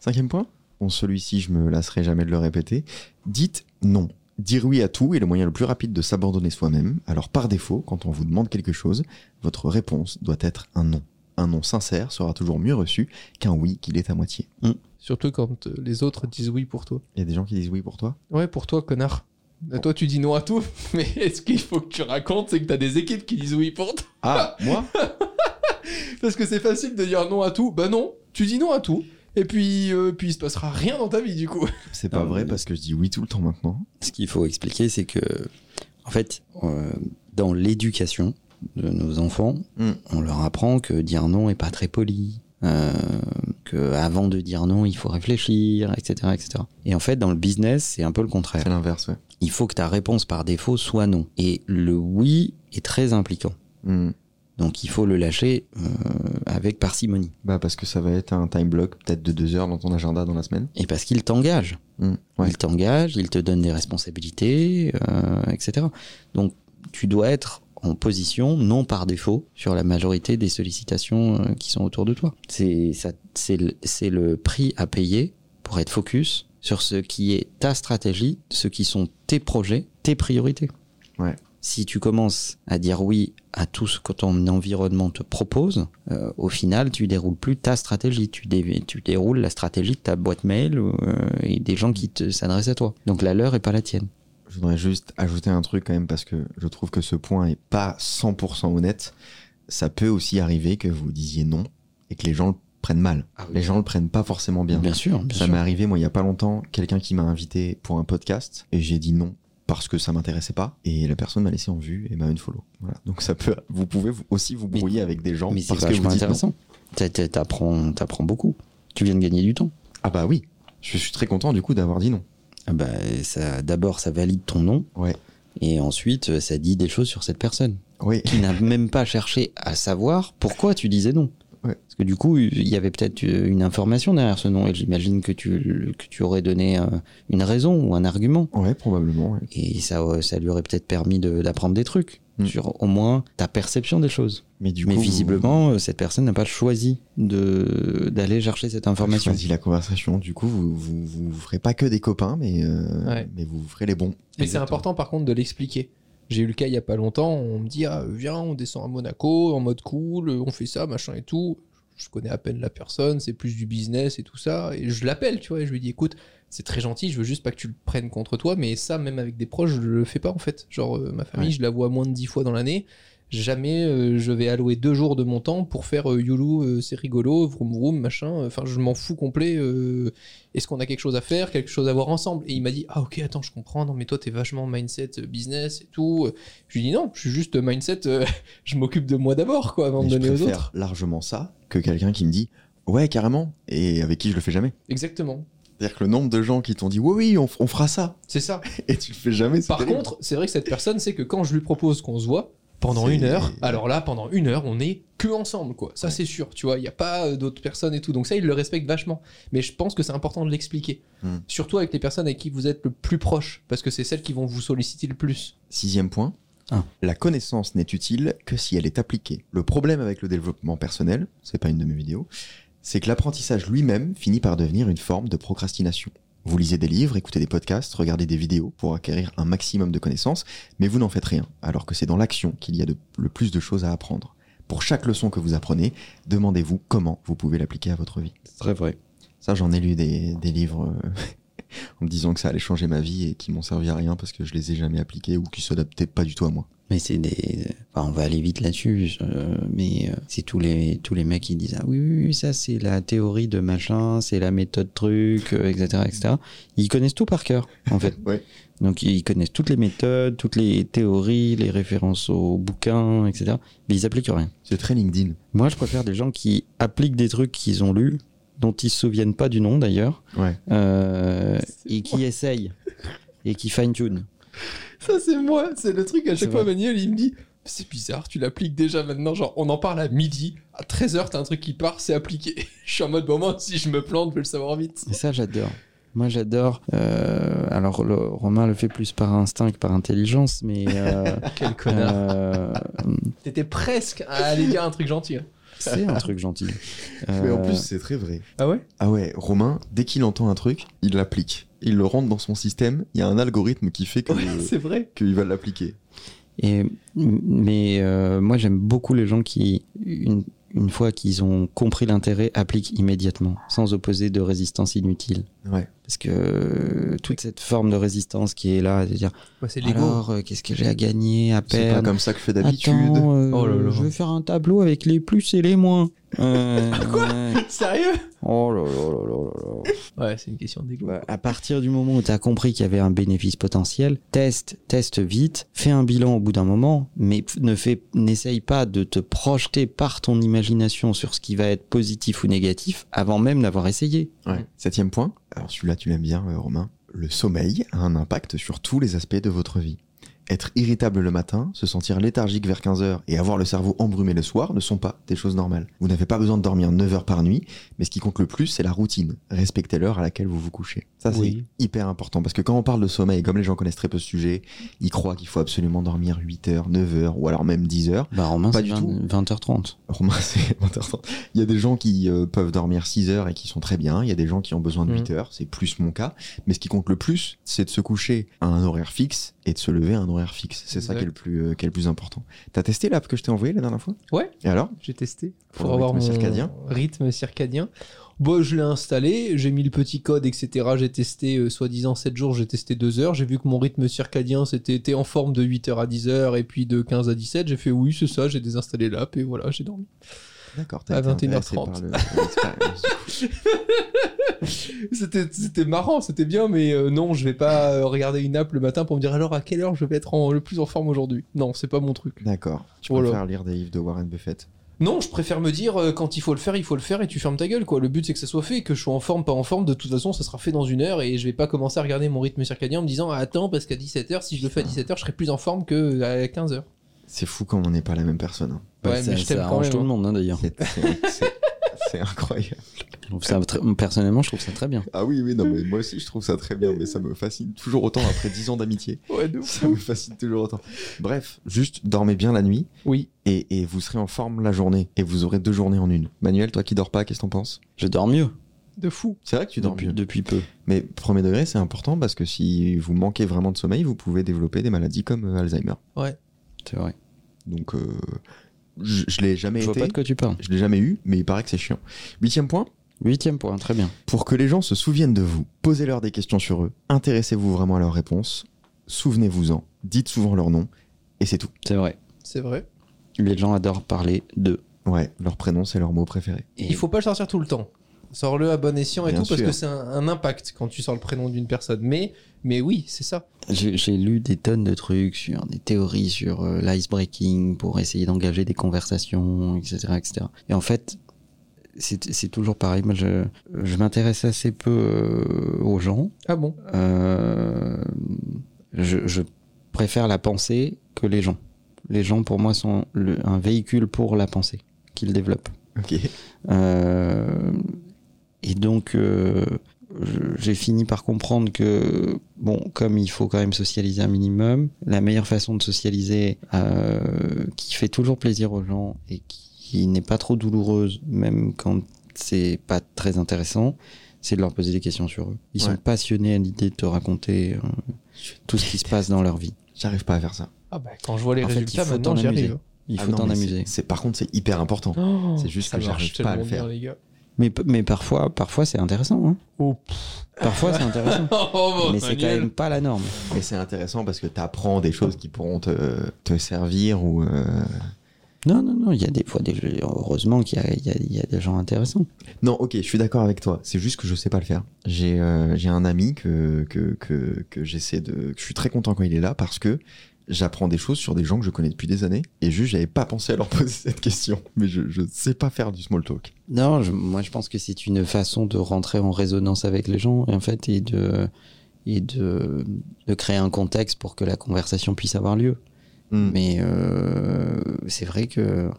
Cinquième point. Bon, celui-ci, je me lasserai jamais de le répéter. Dites non. Dire oui à tout est le moyen le plus rapide de s'abandonner soi-même. Alors, par défaut, quand on vous demande quelque chose, votre réponse doit être un non. Un non sincère sera toujours mieux reçu qu'un oui qu'il est à moitié.
Surtout quand euh, les autres disent oui pour toi.
Il y a des gens qui disent oui pour toi?
Ouais, pour toi, connard. Euh, Toi, tu dis non à tout, (laughs) mais est-ce qu'il faut que tu racontes, c'est que t'as des équipes qui disent oui pour toi?
Ah, moi? (laughs)
Parce que c'est facile de dire non à tout. Bah non, tu dis non à tout. Et puis, euh, puis il se passera rien dans ta vie, du coup.
C'est pas
Non,
vrai
mais-
parce que je dis oui tout le temps maintenant.
Ce qu'il faut expliquer, c'est que, en fait, euh, dans l'éducation de nos enfants,
Mm.
on leur apprend que dire non est pas très poli, euh, que avant de dire non, il faut réfléchir, etc., etc. Et en fait, dans le business, c'est un peu le contraire.
C'est l'inverse, ouais.
Il faut que ta réponse par défaut soit non. Et le oui est très impliquant.
Hmm.
Donc il faut le lâcher euh, avec parcimonie.
Bah parce que ça va être un time block peut-être de deux heures dans ton agenda dans la semaine.
Et parce qu'il t'engage.
Ouais.
Il t'engage, il te donne des responsabilités, euh, etc. Donc tu dois être en position, non par défaut, sur la majorité des sollicitations euh, qui sont autour de toi. C'est le, le prix à payer pour être focus sur ce qui est ta stratégie, ce qui sont tes projets, tes priorités.
Ouais.
Si tu commences à dire oui à tout ce que ton environnement te propose, euh, au final, tu déroules plus ta stratégie. Tu, dé- tu déroules la stratégie de ta boîte mail euh, et des gens qui s'adressent à toi. Donc la leur est pas la tienne.
Je voudrais juste ajouter un truc quand même parce que je trouve que ce point est pas 100% honnête. Ça peut aussi arriver que vous disiez non et que les gens le prennent mal.
Ah oui.
Les gens le prennent pas forcément bien.
Bien sûr, bien
ça m'est arrivé moi il y a pas longtemps, quelqu'un qui m'a invité pour un podcast et j'ai dit non parce que ça m'intéressait pas et la personne m'a laissé en vue et m'a unfollow. Voilà. Donc ça peut vous pouvez aussi vous
Mais-
brouiller avec des gens
Mais
parce que vous dites
intéressant. T'a- t'a- T'apprends t'apprends beaucoup. Tu viens de gagner du temps.
Ah bah oui. Je suis très content du coup d'avoir dit non.
Ah bah, ça, d'abord, ça valide ton nom.
Ouais.
Et ensuite, ça dit des choses sur cette personne.
Oui.
Qui n'a même pas cherché à savoir pourquoi tu disais non.
Ouais.
Parce que du coup, il y avait peut-être une information derrière ce nom. Et j'imagine que tu, que tu aurais donné euh, une raison ou un argument.
Ouais, probablement. ouais.
Et ça, euh, ça lui aurait peut-être permis de- d'apprendre des trucs.
Mm.
Sur au moins ta perception des choses.
Mais du
Mais
coup,
visiblement, euh, cette personne n'a pas choisi de d'aller chercher cette information.
choisi la conversation. Du coup, vous, vous, vous ferez pas que des copains, mais, euh,
Ouais.
mais vous ferez les bons.
Mais c'est important par contre de l'expliquer. J'ai eu le cas il y a pas longtemps, on me dit ah, viens, on descend à Monaco en mode cool, on fait ça, machin et tout. Je connais à peine la personne, c'est plus du business et tout ça. Et je l'appelle, tu vois, et je lui dis écoute, c'est très gentil, je veux juste pas que tu le prennes contre toi, mais ça, même avec des proches, je le fais pas en fait. Genre, euh, ma famille,
Ouais.
je la vois moins de dix fois dans l'année. Jamais euh, je vais allouer deux jours de mon temps pour faire euh, Youlou, euh, c'est rigolo, vroom vroom, machin. Enfin, je m'en fous complet. euh, Est-ce qu'on a quelque chose à faire, quelque chose à voir ensemble? Et il m'a dit Ah, ok, attends, je comprends. Non, mais toi, t'es vachement mindset euh, business et tout. Je lui dis Non, je suis juste mindset, euh, (laughs) je m'occupe de moi d'abord, quoi, avant
Mais
de donner aux autres.
largement ça que quelqu'un qui me dit ouais carrément et avec qui je le fais jamais.
Exactement.
C'est-à-dire que le nombre de gens qui t'ont dit oui oui on, fera ça
C'est ça. (laughs)
et tu le fais jamais.
Par
terrible.
contre, c'est vrai que cette personne sait que quand je lui propose qu'on se voit pendant une heure, alors là, pendant une heure, on est que ensemble, quoi. Ça, c'est sûr, tu vois. Il n'y a pas euh, d'autres personnes et tout. Donc ça, il le respecte vachement. Mais je pense que c'est important de l'expliquer.
Hmm.
Surtout avec les personnes avec qui vous êtes le plus proche, parce que c'est celles qui vont vous solliciter le plus.
Sixième point.
Ah.
La connaissance n'est utile que si elle est appliquée. Le problème avec le développement personnel, c'est pas une de mes vidéos, c'est que l'apprentissage lui-même finit par devenir une forme de procrastination. Vous lisez des livres, écoutez des podcasts, regardez des vidéos pour acquérir un maximum de connaissances, mais vous n'en faites rien, alors que c'est dans l'action qu'il y a de- le plus de choses à apprendre. Pour chaque leçon que vous apprenez, demandez-vous comment vous pouvez l'appliquer à votre vie.
C'est très vrai.
Ça, j'en ai lu des, des livres euh, (laughs) en me disant que ça allait changer ma vie et qui m'ont servi à rien parce que je les ai jamais appliqués ou qui s'adaptaient pas du tout à moi.
Mais c'est des. Enfin, on va aller vite là-dessus, euh, mais euh, c'est tous les tous les mecs qui disent ah oui oui, oui ça c'est la théorie de machin, c'est la méthode truc, euh, etc etc. Ils connaissent tout par cœur en fait. (laughs)
Ouais.
Donc ils connaissent toutes les méthodes, toutes les théories, les références aux bouquins, etc. Mais ils appliquent rien.
C'est très LinkedIn.
Moi, je préfère des gens qui appliquent des trucs qu'ils ont lus, dont ils se souviennent pas du nom d'ailleurs,
Ouais.
euh, et qui essayent et qui fine tune.
Ça, c'est moi. C'est le truc. À chaque fois,
vrai.
Manuel, il me dit C'est bizarre, tu l'appliques déjà maintenant. Genre, on en parle à midi. À 13h, t'as un truc qui part, c'est appliqué. (laughs) je suis en mode Bon, moi, si je me plante, je vais le savoir vite.
Et ça, j'adore. Moi, j'adore. euh, alors, le, Romain le fait plus par instinct que par intelligence, mais euh, (laughs)
Quel connard.
euh,
T'étais presque à aller dire un truc gentil. hein.
C'est un truc gentil. (laughs)
Mais en
Euh,
plus, c'est très vrai.
Ah ouais?
Ah ouais, Romain, dès qu'il entend un truc, il l'applique. Il le rentre dans son système. Il y a un algorithme qui fait que
Ouais, (laughs) c'est vrai.
qu'il va l'appliquer.
Et, mais euh, moi, j'aime beaucoup les gens qui, une, une fois qu'ils ont compris l'intérêt, appliquent immédiatement, sans opposer de résistance inutile.
Ouais.
Parce que euh, toute cette forme de résistance qui est là, de dire
Ouais, l'ego.
alors euh, qu'est-ce que j'ai à gagner, à
C'est pas
perdre
comme ça que je fais d'habitude.
Attends, euh,
Oh
je vais faire un tableau avec les plus et les moins. (laughs) Euh, ouais.
Sérieux?
Oh là là là là là là.
Ouais, c'est une question d'ego.
Bah, à partir du moment où tu as compris qu'il y avait un bénéfice potentiel, teste, teste vite, fais un bilan au bout d'un moment, mais ne fais, n'essaye pas de te projeter par ton imagination sur ce qui va être positif ou négatif avant même d'avoir essayé.
Ouais. Septième point. Alors celui-là, tu l'aimes bien, euh, Romain. Le sommeil a un impact sur tous les aspects de votre vie. Être irritable le matin, se sentir léthargique vers 15h et avoir le cerveau embrumé le soir ne sont pas des choses normales. Vous n'avez pas besoin de dormir 9 heures par nuit, mais ce qui compte le plus, c'est la routine. Respectez l'heure à laquelle vous vous couchez. Ça, c'est
Oui.
hyper important parce que quand on parle de sommeil, comme les gens connaissent très peu ce sujet, ils croient qu'il faut absolument dormir 8 heures, 9 heures ou alors même 10 heures.
Bah, Romain,
Pas
c'est
du
20,
tout.
20h30.
Romain, (laughs) c'est 20h30. Il y a des gens qui euh, peuvent dormir 6 heures et qui sont très bien. Il y a des gens qui ont besoin de
Mhm.
8 heures. C'est plus mon cas. Mais ce qui compte le plus, c'est de se coucher à un horaire fixe et de se lever à un horaire fixe. C'est ça qui est, le plus, euh, qui est le plus important. T'as testé l'app que je t'ai envoyée la dernière fois?
Ouais.
Et alors?
J'ai testé
Pour
avoir mon
rythme circadien
rythme circadien. Bon, je l'ai installé, j'ai mis le petit code, etc. J'ai testé, euh, soi-disant, 7 jours, j'ai testé 2 heures. J'ai vu que mon rythme circadien, c'était était en forme de 8h à 10h et puis de 15 à 17. J'ai fait oui, c'est ça, j'ai désinstallé l'app et voilà, j'ai dormi.
D'accord.
À
t'as été
21h30.
intéressé par le- l'expérience, du (laughs) coup.
C'était c'était marrant, c'était bien, mais euh, non, je vais pas euh, regarder une app le matin pour me dire alors à quelle heure je vais être en- le plus en forme aujourd'hui? Non, c'est pas mon truc.
D'accord. Tu
Voilà.
préfères lire des livres de Warren Buffett?
Non, je préfère me dire euh, quand il faut le faire, il faut le faire et tu fermes ta gueule quoi. Le but c'est que ça soit fait, que je sois en forme, pas en forme. De toute façon, ça sera fait dans une heure et je vais pas commencer à regarder mon rythme circadien en me disant ah, attends parce qu'à 17h, si je le fais à 17h, je serai plus en forme que à 15h.
C'est fou comme on n'est pas la même personne. hein.
Ouais, mais je t'aime quand même,
tout le
hein.
monde, hein, d'ailleurs. (laughs)
C'est- incroyable.
Je trouve ça très- Personnellement, je trouve ça très bien.
Ah oui, oui, non, mais moi aussi je trouve ça très bien, mais ça me fascine toujours autant après 10 ans d'amitié.
Ouais, de
Ça me fascine toujours autant. Bref, juste dormez bien la nuit
Oui.
et, et vous serez en forme la journée et vous aurez deux journées en une. Manuel, toi qui dors pas, qu'est-ce que t'en penses?
Je dors mieux
De fou.
C'est vrai que tu dors
depuis,
mieux.
depuis peu.
Mais premier degré, c'est important parce que si vous manquez vraiment de sommeil, vous pouvez développer des maladies comme euh, Alzheimer.
C'est vrai.
Donc, euh, je, je l'ai jamais
Je vois pas de quoi tu parles.
Je l'ai jamais eu, mais il paraît que c'est chiant. Huitième point.
Huitième point, très bien.
Pour que les gens se souviennent de vous, posez-leur des questions sur eux, intéressez-vous vraiment à leurs réponses, souvenez-vous-en, dites souvent leur nom, et c'est tout.
C'est vrai.
C'est vrai.
Les gens adorent parler d'eux.
Ouais, leur prénom, c'est leur mot préféré.
Et-
Il faut pas le sortir tout le temps. Sors-le à bon escient et
Bien
tout parce que c'est un, un impact quand tu sors le prénom d'une personne. Mais, mais oui, c'est ça.
J'ai lu des tonnes de trucs sur des théories sur euh, l'icebreaking pour essayer d'engager des conversations, etc., etc. Et en fait, c'est c'est toujours pareil. Moi, je, je m'intéresse assez peu euh, aux gens.
Ah bon?
Euh, je, je préfère la pensée que les gens. Les gens, pour moi, sont le- un véhicule pour la pensée qu'ils développent.
Ok.
Euh, et donc, euh, j'ai fini par comprendre que, bon, comme il faut quand même socialiser un minimum, la meilleure façon de socialiser, euh, qui fait toujours plaisir aux gens et qui n'est pas trop douloureuse, même quand c'est pas très intéressant, c'est de leur poser des questions sur eux. Ils
Ouais.
sont passionnés à l'idée de te raconter euh, tout ce qui se passe dans leur vie.
J'arrive pas à faire ça.
Ah bah quand je vois les
En
résultats,
il faut
maintenant
t'en
j'y
amuser.
arrive.
Il
Ah
faut t'en
c'est-
amuser.
C'est par contre c'est hyper important.
Oh,
C'est juste que j'arrive pas à le faire.
bien, les gars.
Mais, mais parfois, parfois c'est intéressant. hein.
Oh,
Parfois, c'est intéressant. (laughs)
Oh,
mais c'est quand même pas la norme.
Mais c'est intéressant parce que tu apprends des choses qui pourront te, te servir ou. euh,
Non, non, non, il y a des fois des heureusement qu'il y a, il y y a des gens intéressants.
Non, ok, je suis d'accord avec toi. C'est juste que je sais pas le faire. J'ai euh, j'ai un ami que, que, que, que j'essaie de. que je suis très content quand il est là parce que j'apprends des choses sur des gens que je connais depuis des années et juste j'avais pas pensé à leur (laughs) poser cette question. Mais je, je sais pas faire du small talk.
Non, je- moi je pense que c'est une façon de rentrer en résonance avec les gens en fait et de et de, de créer un contexte pour que la conversation puisse avoir lieu.
Hmm.
Mais euh, c'est vrai que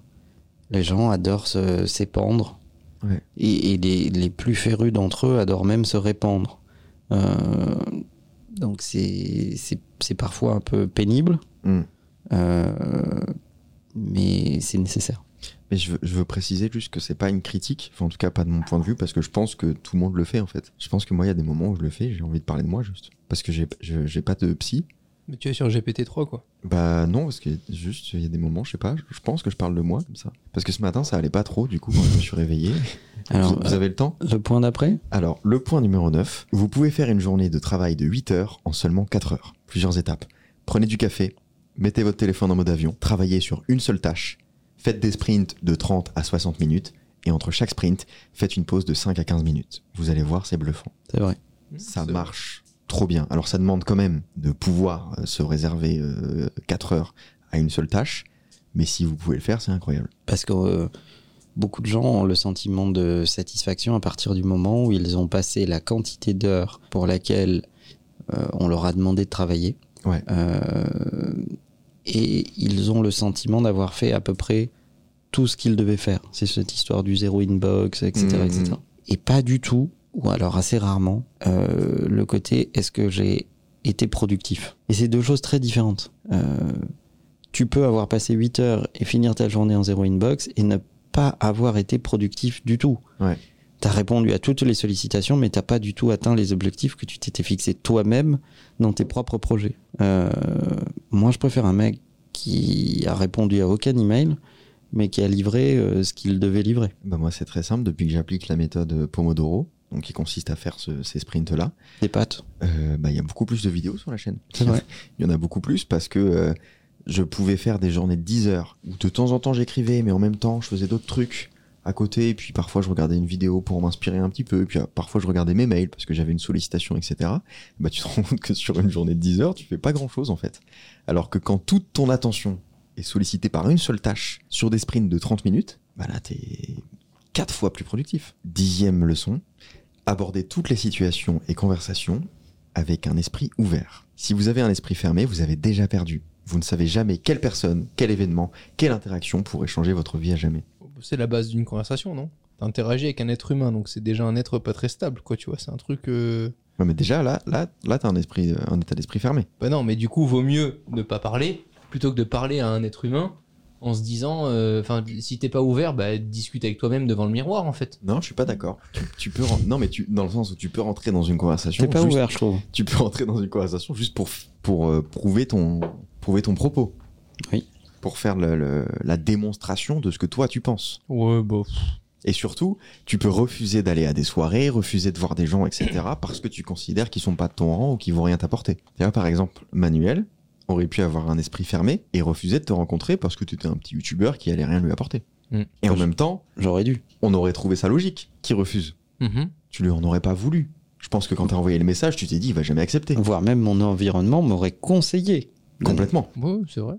les gens adorent se- s'épandre
Ouais.
et, et les, les plus férus d'entre eux adorent même se répandre. Euh, donc c'est parfois un peu pénible,
Hmm.
euh, mais c'est nécessaire.
Mais je veux, je veux préciser juste que c'est pas une critique, enfin en tout cas pas de mon point de vue, parce que je pense que tout le monde le fait en fait. Je pense que moi il y a des moments où je le fais, j'ai envie de parler de moi juste. Parce que j'ai pas de psy.
Mais tu es sur GPT-3, quoi.
Bah non, parce que juste il y a des moments, je sais pas, je pense que je parle de moi comme ça. Parce que ce matin ça allait pas trop, du coup quand je me suis réveillé. (laughs)
Alors,
vous, vous avez le temps?
Le point d'après?
Alors, le point numéro 9, vous pouvez faire une journée de travail de 8 heures en seulement 4 heures. Plusieurs étapes. Prenez du café, mettez votre téléphone en mode avion, travaillez sur une seule tâche, faites des sprints de 30 à 60 minutes, et entre chaque sprint, faites une pause de 5 à 15 minutes. Vous allez voir, c'est bluffant.
C'est vrai.
Ça marche trop bien. Alors, ça demande quand même de pouvoir euh, se réserver 4 heures à une seule tâche, mais si vous pouvez le faire, c'est incroyable.
Parce que euh, beaucoup de gens ont le sentiment de satisfaction à partir du moment où ils ont passé la quantité d'heures pour laquelle euh, on leur a demandé de travailler.
Ouais.
Euh, et ils ont le sentiment d'avoir fait à peu près tout ce qu'ils devaient faire. C'est cette histoire du zéro inbox, etc. Etc. Et pas du tout, ou alors assez rarement, euh, le côté est-ce que j'ai été productif? Et c'est deux choses très différentes. Euh, tu peux avoir passé 8 heures et finir ta journée en zéro inbox et ne pas avoir été productif du tout.
Ouais.
T'as répondu à toutes les sollicitations, mais t'as pas du tout atteint les objectifs que tu t'étais fixé toi-même dans tes propres projets. Euh, moi, je préfère un mec qui a répondu à aucun email, mais qui a livré euh, ce qu'il devait livrer.
Bah moi, c'est très simple. Depuis que j'applique la méthode Pomodoro, donc qui consiste à faire ce- ces sprints-là,
Des pattes.
Euh, bah, il y a beaucoup plus de vidéos sur la chaîne.
C'est vrai.
Il y en a beaucoup plus parce que euh, je pouvais faire des journées de 10 heures où de temps en temps j'écrivais, mais en même temps je faisais d'autres trucs à côté. Et puis parfois je regardais une vidéo pour m'inspirer un petit peu. Et puis euh, parfois je regardais mes mails parce que j'avais une sollicitation, etc. Bah, tu te (laughs) rends compte que sur une journée de 10 heures, tu fais pas grand chose en fait. Alors que quand toute ton attention est sollicitée par une seule tâche sur des sprints de 30 minutes, bah là t'es quatre fois plus productif. Dixième leçon, aborder toutes les situations et conversations avec un esprit ouvert. Si vous avez un esprit fermé, vous avez déjà perdu. Vous ne savez jamais quelle personne, quel événement, quelle interaction pourrait changer votre vie à jamais.
C'est la base d'une conversation, non? T'interagis avec un être humain, donc c'est déjà un être pas très stable, quoi, tu vois. C'est un truc. euh,
Ouais, mais déjà là, là, là, t'as un esprit, un état d'esprit fermé.
Bah non, mais du coup, vaut mieux ne pas parler plutôt que de parler à un être humain en se disant, euh, enfin, si t'es pas ouvert, bah discute avec toi-même devant le miroir, en fait.
Non, je suis pas d'accord. Tu, tu peux, non, mais tu, dans le sens où tu peux rentrer dans une conversation.
C'est pas
juste-
ouvert, je trouve.
Tu peux rentrer dans une conversation juste pour pour euh, prouver ton prouver ton propos.
Oui.
Pour faire le- le- la démonstration de ce que toi tu penses.
Ouais, bah.
Et surtout, tu peux refuser d'aller à des soirées, refuser de voir des gens, etc. parce que tu considères qu'ils sont pas de ton rang ou qu'ils vont rien t'apporter. Tu vois, par exemple, Manuel aurait pu avoir un esprit fermé et refuser de te rencontrer parce que tu étais un petit youtubeur qui allait rien lui apporter.
Mm.
Et en même temps,
J'aurais dû.
on aurait trouvé ça logique qu'il refuse.
Mhm.
Tu lui en aurais pas voulu. Je pense que quand t'as envoyé le message, tu t'es dit, il va jamais accepter.
Voire même mon environnement m'aurait conseillé.
Complètement.
Ouais, c'est vrai.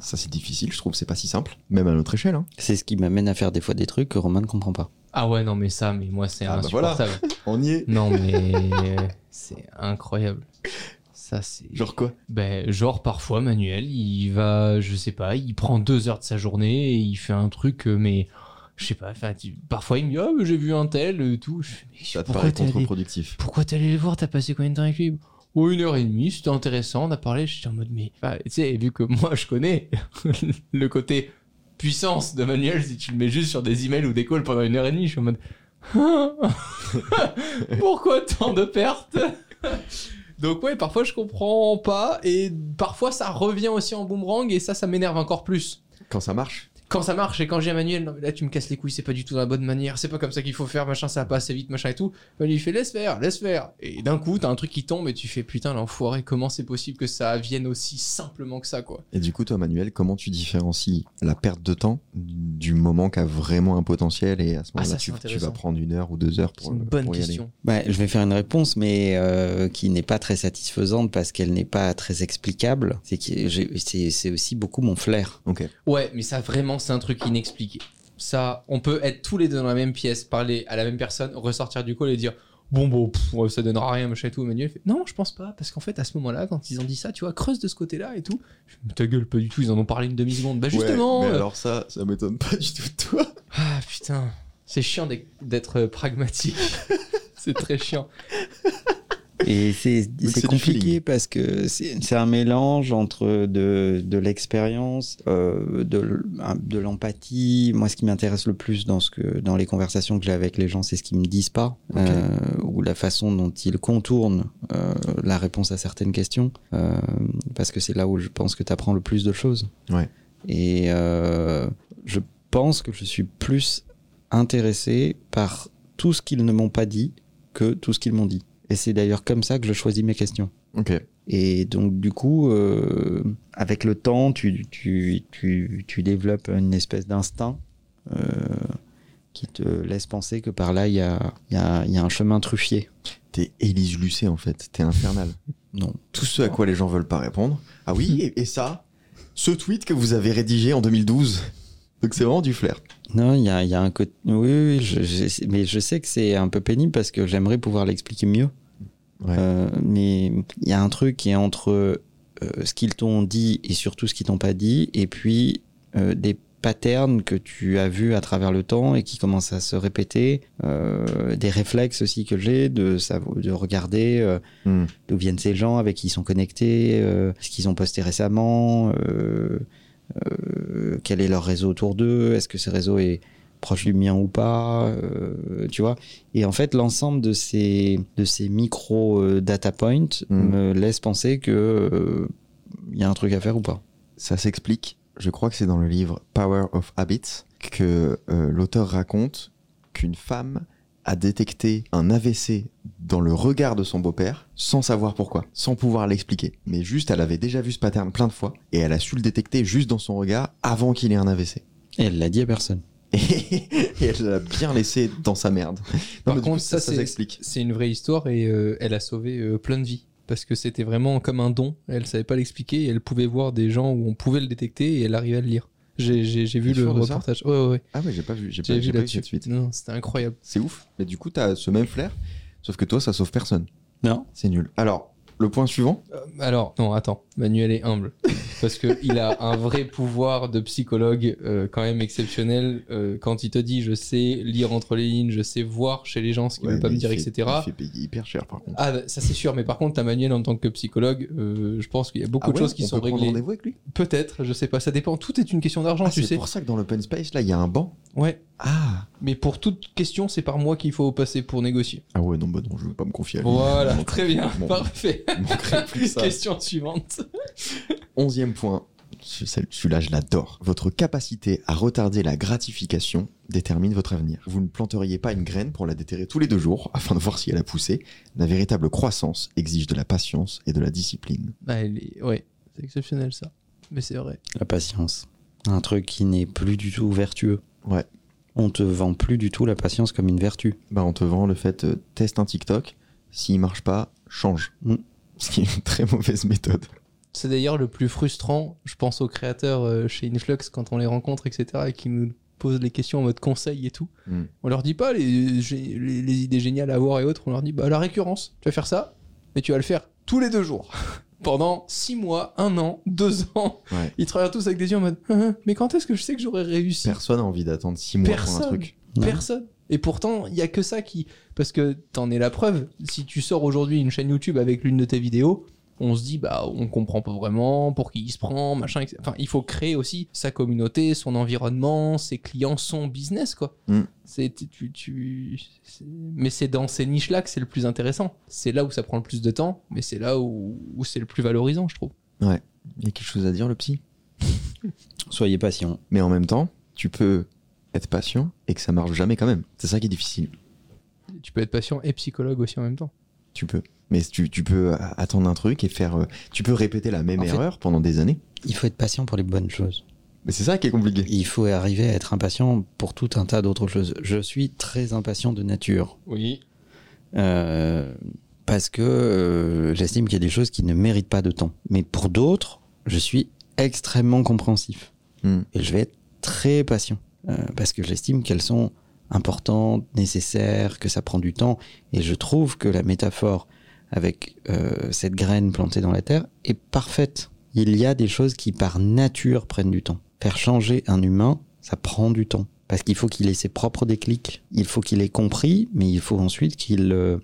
Ça, c'est difficile, je trouve, c'est pas si simple. Même à notre échelle. Hein.
C'est ce qui m'amène à faire des fois des trucs que Romain ne comprend pas.
Ah ouais, non, mais ça, mais moi, c'est
Ah bah voilà.
insupportable. (laughs)
On y est.
non, mais c'est incroyable. (laughs) Ça, c'est.
Genre quoi?
Ben, genre, parfois, Manuel, il va, je sais pas, il prend deux heures de sa journée et il fait un truc, euh, mais. Je sais pas, parfois il me dit, ah, mais j'ai vu un tel, et tout. Je fais, mais
Ça te paraît contre-productif.
pourquoi t'es allé le voir? T'as passé combien de temps avec lui? Oh, une heure et demie, c'était intéressant, on a parlé, j'étais en mode, mais, enfin, tu sais, vu que moi je connais (laughs) le côté puissance de Manuel, si tu le mets juste sur des emails ou des calls pendant une heure et demie, je suis en mode, (laughs) pourquoi tant de pertes? Donc ouais, parfois je comprends pas, et parfois ça revient aussi en boomerang, et ça, ça m'énerve encore plus.
Quand ça marche
quand ça marche et quand j'ai Manuel, non mais là tu me casses les couilles, c'est pas du tout dans la bonne manière, c'est pas comme ça qu'il faut faire, machin, ça va pas assez vite, machin et tout. Manuel il fait laisse faire, laisse faire. Et d'un coup, t'as un truc qui tombe et tu fais putain l'enfoiré, comment c'est possible que ça vienne aussi simplement que ça quoi.
Et du coup, toi, Manuel, comment tu différencies la perte de temps du moment qui a vraiment un potentiel et à ce
Ah,
moment-là, tu, vas prendre une heure ou deux heures
C'est
pour,
une bonne
pour y aller
question.
Ouais, je vais faire une réponse, mais euh, qui n'est pas très satisfaisante parce qu'elle n'est pas très explicable. C'est que j'ai- c'est c'est aussi beaucoup mon flair.
Ok.
Ouais, mais ça vraiment c'est un truc inexpliqué. Ça, on peut être tous les deux dans la même pièce, parler à la même personne, ressortir du call et dire bon bon pff, ça donnera rien machin et tout. Emmanuel fait non, je pense pas parce qu'en fait à ce moment-là quand ils ont dit ça, tu vois, creuse de ce côté-là et tout. Je ta gueule, pas du tout, ils en ont parlé une demi seconde. Bah justement.
Ouais, mais
euh,
alors ça, ça m'étonne pas du tout de toi.
Ah putain, c'est chiant d'être- pragmatique. (laughs) c'est très chiant.
Et c'est compliqué parce que c'est un mélange entre de, de l'expérience, euh, de, l'empathie. Moi, ce qui m'intéresse le plus dans, ce que, dans les conversations que j'ai avec les gens, c'est ce qu'ils me disent pas, euh, ou la façon dont ils contournent euh, la réponse à certaines questions, parce que c'est là où je pense que tu apprends le plus de choses.
Ouais.
Et je pense que je suis plus intéressé par tout ce qu'ils ne m'ont pas dit que tout ce qu'ils m'ont dit. Et c'est d'ailleurs comme ça que je choisis mes questions.
Ok.
Et donc, du coup, euh, avec le temps, tu, tu, tu, tu développes une espèce d'instinct euh, qui te laisse penser que par là, il y a, y, a, y a un chemin truffier.
T'es Élise Lucet en fait, t'es infernal. (laughs)
Non.
Tout ce à quoi les gens veulent pas répondre. Ah oui, et, et ça Ce tweet que vous avez rédigé en 2012 Donc c'est vraiment du flair.
Non, il y a, il y a un côté. Oui, oui, je- je- mais je sais que c'est un peu pénible parce que j'aimerais pouvoir l'expliquer mieux.
Ouais.
Euh, mais il y a un truc qui est entre euh, ce qu'ils t'ont dit et surtout ce qu'ils t'ont pas dit, et puis euh, des patterns que tu as vus à travers le temps et qui commencent à se répéter, des réflexes aussi que j'ai de, de regarder
Hmm.
d'où viennent ces gens, avec qui ils sont connectés, ce qu'ils ont posté récemment, euh, quel est leur réseau autour d'eux, est-ce que ce réseau est proche du mien ou pas, euh, tu vois? Et en fait, l'ensemble de ces, de ces micro euh, data points
Mm.
me laisse penser que euh, il y a un truc à faire ou pas.
Ça s'explique, je crois que c'est dans le livre Power of Habits, que euh, l'auteur raconte qu'une femme a détecté un AVC dans le regard de son beau-père sans savoir pourquoi, sans pouvoir l'expliquer. Mais juste, elle avait déjà vu ce pattern plein de fois et elle a su le détecter juste dans son regard avant qu'il ait un AVC.
Et elle l'a dit à personne. (laughs)
Et, elle l'a bien laissé dans sa merde. Non,
Par contre,
coup,
ça,
s'explique.
C'est une vraie histoire et euh, elle a sauvé euh, plein de vies. Parce que c'était vraiment comme un don. Elle savait pas l'expliquer et elle pouvait voir des gens où on pouvait le détecter et elle arrivait à le lire. J'ai vu le reportage. Ouais, ouais, ouais.
Ah ouais, j'ai pas vu, j'ai pas,
vu
pas cette suite.
Non, c'était incroyable.
C'est ouf. Mais du coup, t'as ce même flair, sauf que toi, ça sauve personne.
Non.
C'est nul. Alors, le point suivant
Euh, alors, non, attends. Manuel est humble. (laughs) Parce que il a un vrai pouvoir de psychologue euh, quand même exceptionnel. euh, quand il te dit, je sais lire entre les lignes, je sais voir chez les gens ce qu'ils
Ouais,
veulent pas me dire,
fait-
etc.
Il fait payer hyper cher, par contre.
Ah, ça c'est sûr. Mais par contre, t'as Manuel en tant que psychologue, euh, je pense qu'il y a beaucoup
Ah
de choses qui
on
sont
peut prendre
réglées.
rendez-vous avec lui?
Peut-être, je sais pas, ça dépend. Tout est une question d'argent,
Ah,
tu
c'est
sais.
pour ça que dans l'open space, là, il y a un banc.
Ouais.
Ah
Mais pour toute question, c'est par moi qu'il faut passer pour négocier.
Ah ouais, non, bah non, je veux pas me confier à lui.
Voilà, très bien,
man-
parfait.
plus (laughs) que ça.
question suivante.
Onzième point. Celui-là, je l'adore. Votre capacité à retarder la gratification détermine votre avenir. Vous ne planteriez pas une graine pour la déterrer tous les deux jours afin de voir si elle a poussé. La véritable croissance exige de la patience et de la discipline.
Bah, elle est- Ouais, c'est exceptionnel ça. Mais c'est vrai.
La patience. Un truc qui n'est plus du tout vertueux.
Ouais.
On te vend plus du tout la patience comme une vertu.
Bah, on te vend le fait, euh, teste un TikTok. S'il marche pas, change.
Mm.
Ce qui est une très mauvaise méthode.
C'est d'ailleurs le plus frustrant, je pense aux créateurs euh, chez Influx quand on les rencontre, etc. et qui nous posent les questions en mode conseil et tout.
Mm.
On leur dit pas les, gé- les, les idées géniales à avoir et autres, on leur dit bah la récurrence, tu vas faire ça, mais tu vas le faire tous les deux jours. (laughs) Pendant six mois, un an, deux ans,
Ouais.
ils travaillent tous avec des yeux en mode Hein, hein, mais quand est-ce que je sais que j'aurai réussi?
Personne n'a envie d'attendre six mois pour un
Personne.
truc.
Personne. Et pourtant, il y a que ça qui. Parce que t'en es la preuve. Si tu sors aujourd'hui une chaîne YouTube avec l'une de tes vidéos, on se dit, bah, on comprend pas vraiment pour qui il se prend, machin, etc. Enfin, il faut créer aussi sa communauté, son environnement, ses clients, son business, quoi.
Mm.
C'est, tu, tu, mais c'est dans ces niches-là que c'est le plus intéressant. C'est là où ça prend le plus de temps, mais c'est là où, où c'est le plus valorisant, je trouve.
Il y a quelque chose à dire, le psy?
Soyez patient.
Mais en même temps, tu peux être patient et que ça marche jamais quand même. C'est ça qui est difficile.
Tu peux être patient et psychologue aussi en même temps.
Tu peux. Mais tu, tu peux attendre un truc et faire. euh, Tu peux répéter la même
En fait-
erreur pendant des années.
Il faut être patient pour les bonnes choses.
Mais c'est ça qui est compliqué.
Il faut arriver à être impatient pour tout un tas d'autres choses. Je suis très impatient de nature.
Oui.
Euh, parce que euh, j'estime qu'il y a des choses qui ne méritent pas de temps. Mais pour d'autres, je suis extrêmement compréhensif.
Hmm.
Et je vais être très patient. euh, parce que j'estime qu'elles sont importantes, nécessaires, que ça prend du temps. Et je trouve que la métaphore avec euh, cette graine plantée dans la terre est parfaite. Il y a des choses qui par nature prennent du temps. Faire changer un humain, ça prend du temps. Parce qu'il faut qu'il ait ses propres déclics, il faut qu'il ait compris, mais il faut ensuite qu'il euh,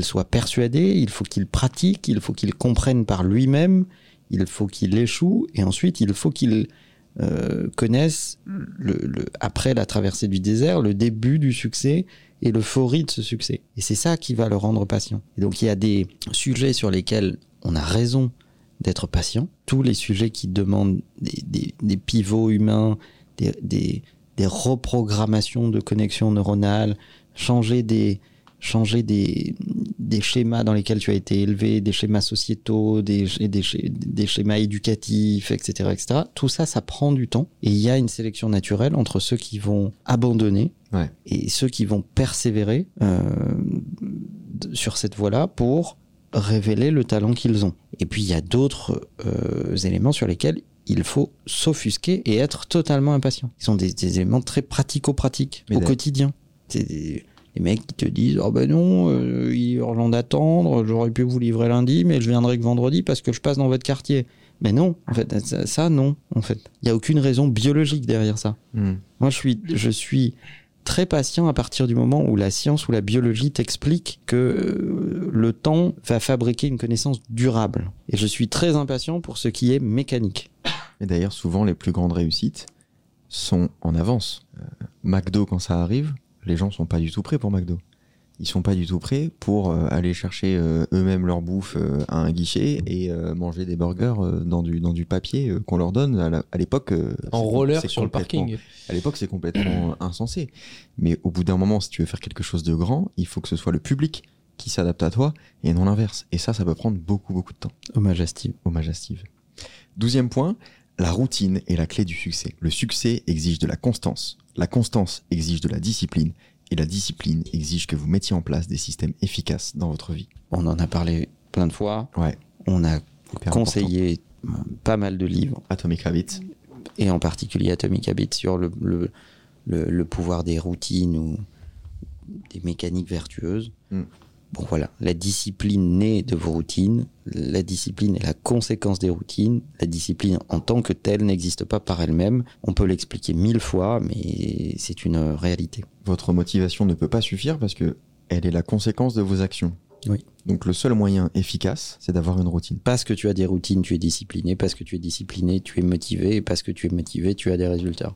soit persuadé, il faut qu'il pratique, il faut qu'il comprenne par lui-même, il faut qu'il échoue, et ensuite il faut qu'il euh, connaisse, le, le- après la traversée du désert, le début du succès et l'euphorie de ce succès. Et c'est ça qui va le rendre patient. Et donc il y a des sujets sur lesquels on a raison d'être patient. Tous les sujets qui demandent des, pivots humains, des, des- reprogrammations de connexions neuronales, changer des, changer des, schémas dans lesquels tu as été élevé, des schémas sociétaux, des, des, schémas- des schémas éducatifs, etc., etc. Tout ça, ça prend du temps. Et il y a une sélection naturelle entre ceux qui vont abandonner
Ouais.
et ceux qui vont persévérer euh, sur cette voie-là pour révéler le talent qu'ils ont. Et puis il y a d'autres euh, éléments sur lesquels il faut s'offusquer et être totalement impatient. Ils sont des, des éléments très pratico-pratiques au quotidien. C'est des, les mecs qui te disent oh ben non, euh, il est d'attendre, j'aurais pu vous livrer lundi, mais je viendrai que vendredi parce que je passe dans votre quartier. Mais non, en fait, ça, ça, non, en fait. Il n'y a aucune raison biologique derrière ça.
Hmm.
Moi, je suis, je suis très patient à partir du moment où la science ou la biologie t'explique que euh, le temps va fabriquer une connaissance durable. Et je suis très impatient pour ce qui est mécanique.
Et d'ailleurs, souvent, les plus grandes réussites sont en avance. Euh, McDo, quand ça arrive, les gens sont pas du tout prêts pour McDo. Ils sont pas du tout prêts pour euh, aller chercher euh, eux-mêmes leur bouffe euh, à un guichet et euh, manger des burgers euh, dans, du, dans du papier euh, qu'on leur donne. À l'époque, euh,
En roller sur le parking.
À l'époque, c'est complètement (clears throat) insensé. Mais au bout d'un moment, si tu veux faire quelque chose de grand, il faut que ce soit le public qui s'adapte à toi et non l'inverse. Et ça, ça peut prendre beaucoup, beaucoup de temps.
Hommage à Steve.
Hommage à Steve. Douzième point, la routine est la clé du succès. Le succès exige de la constance. La constance exige de la discipline. Et la discipline exige que vous mettiez en place des systèmes efficaces dans votre vie.
On en a parlé plein de fois.
Ouais.
On a
Hyper
conseillé pas mal de livres,
Atomic Habits.
et en particulier Atomic Habits, sur le, le, le, le pouvoir des routines ou des mécaniques vertueuses.
Mm.
Bon voilà, la discipline naît de vos routines, la discipline est la conséquence des routines, la discipline en tant que telle n'existe pas par elle-même, on peut l'expliquer mille fois, mais c'est une réalité.
Votre motivation ne peut pas suffire parce que elle est la conséquence de vos actions.
Oui.
Donc le seul moyen efficace, c'est d'avoir une routine.
Parce que tu as des routines, tu es discipliné, parce que tu es discipliné, tu es motivé, et parce que tu es motivé, tu as des résultats.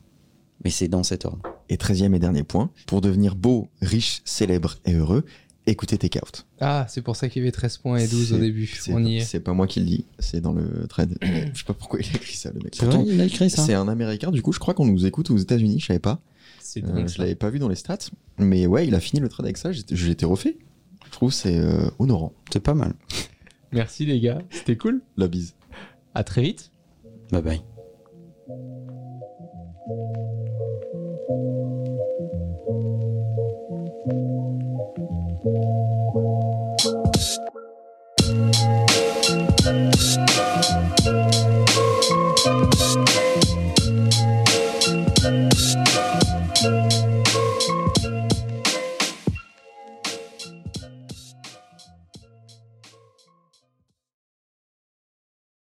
Mais c'est dans cet ordre.
Et treizième et dernier point, pour devenir beau, riche, célèbre et heureux, écoutez Take Out.
Ah, c'est pour ça qu'il y avait 13 points et 12 au début.
c'est-
On y est.
C'est pas moi qui le dis, c'est dans le thread. (coughs) je sais pas pourquoi il a écrit ça, le mec.
C'est vrai,
Pourtant,
il a écrit ça
C'est un américain, du coup, je crois qu'on nous écoute aux États-Unis, je savais pas.
C'est
Euh, je l'avais pas vu dans les stats. Mais ouais, il a fini le trade avec ça, j'étais- je l'étais refait. Je trouve que c'est euh, honorant.
C'est pas mal.
Merci les gars, c'était cool.
La bise.
À très vite.
Bye bye.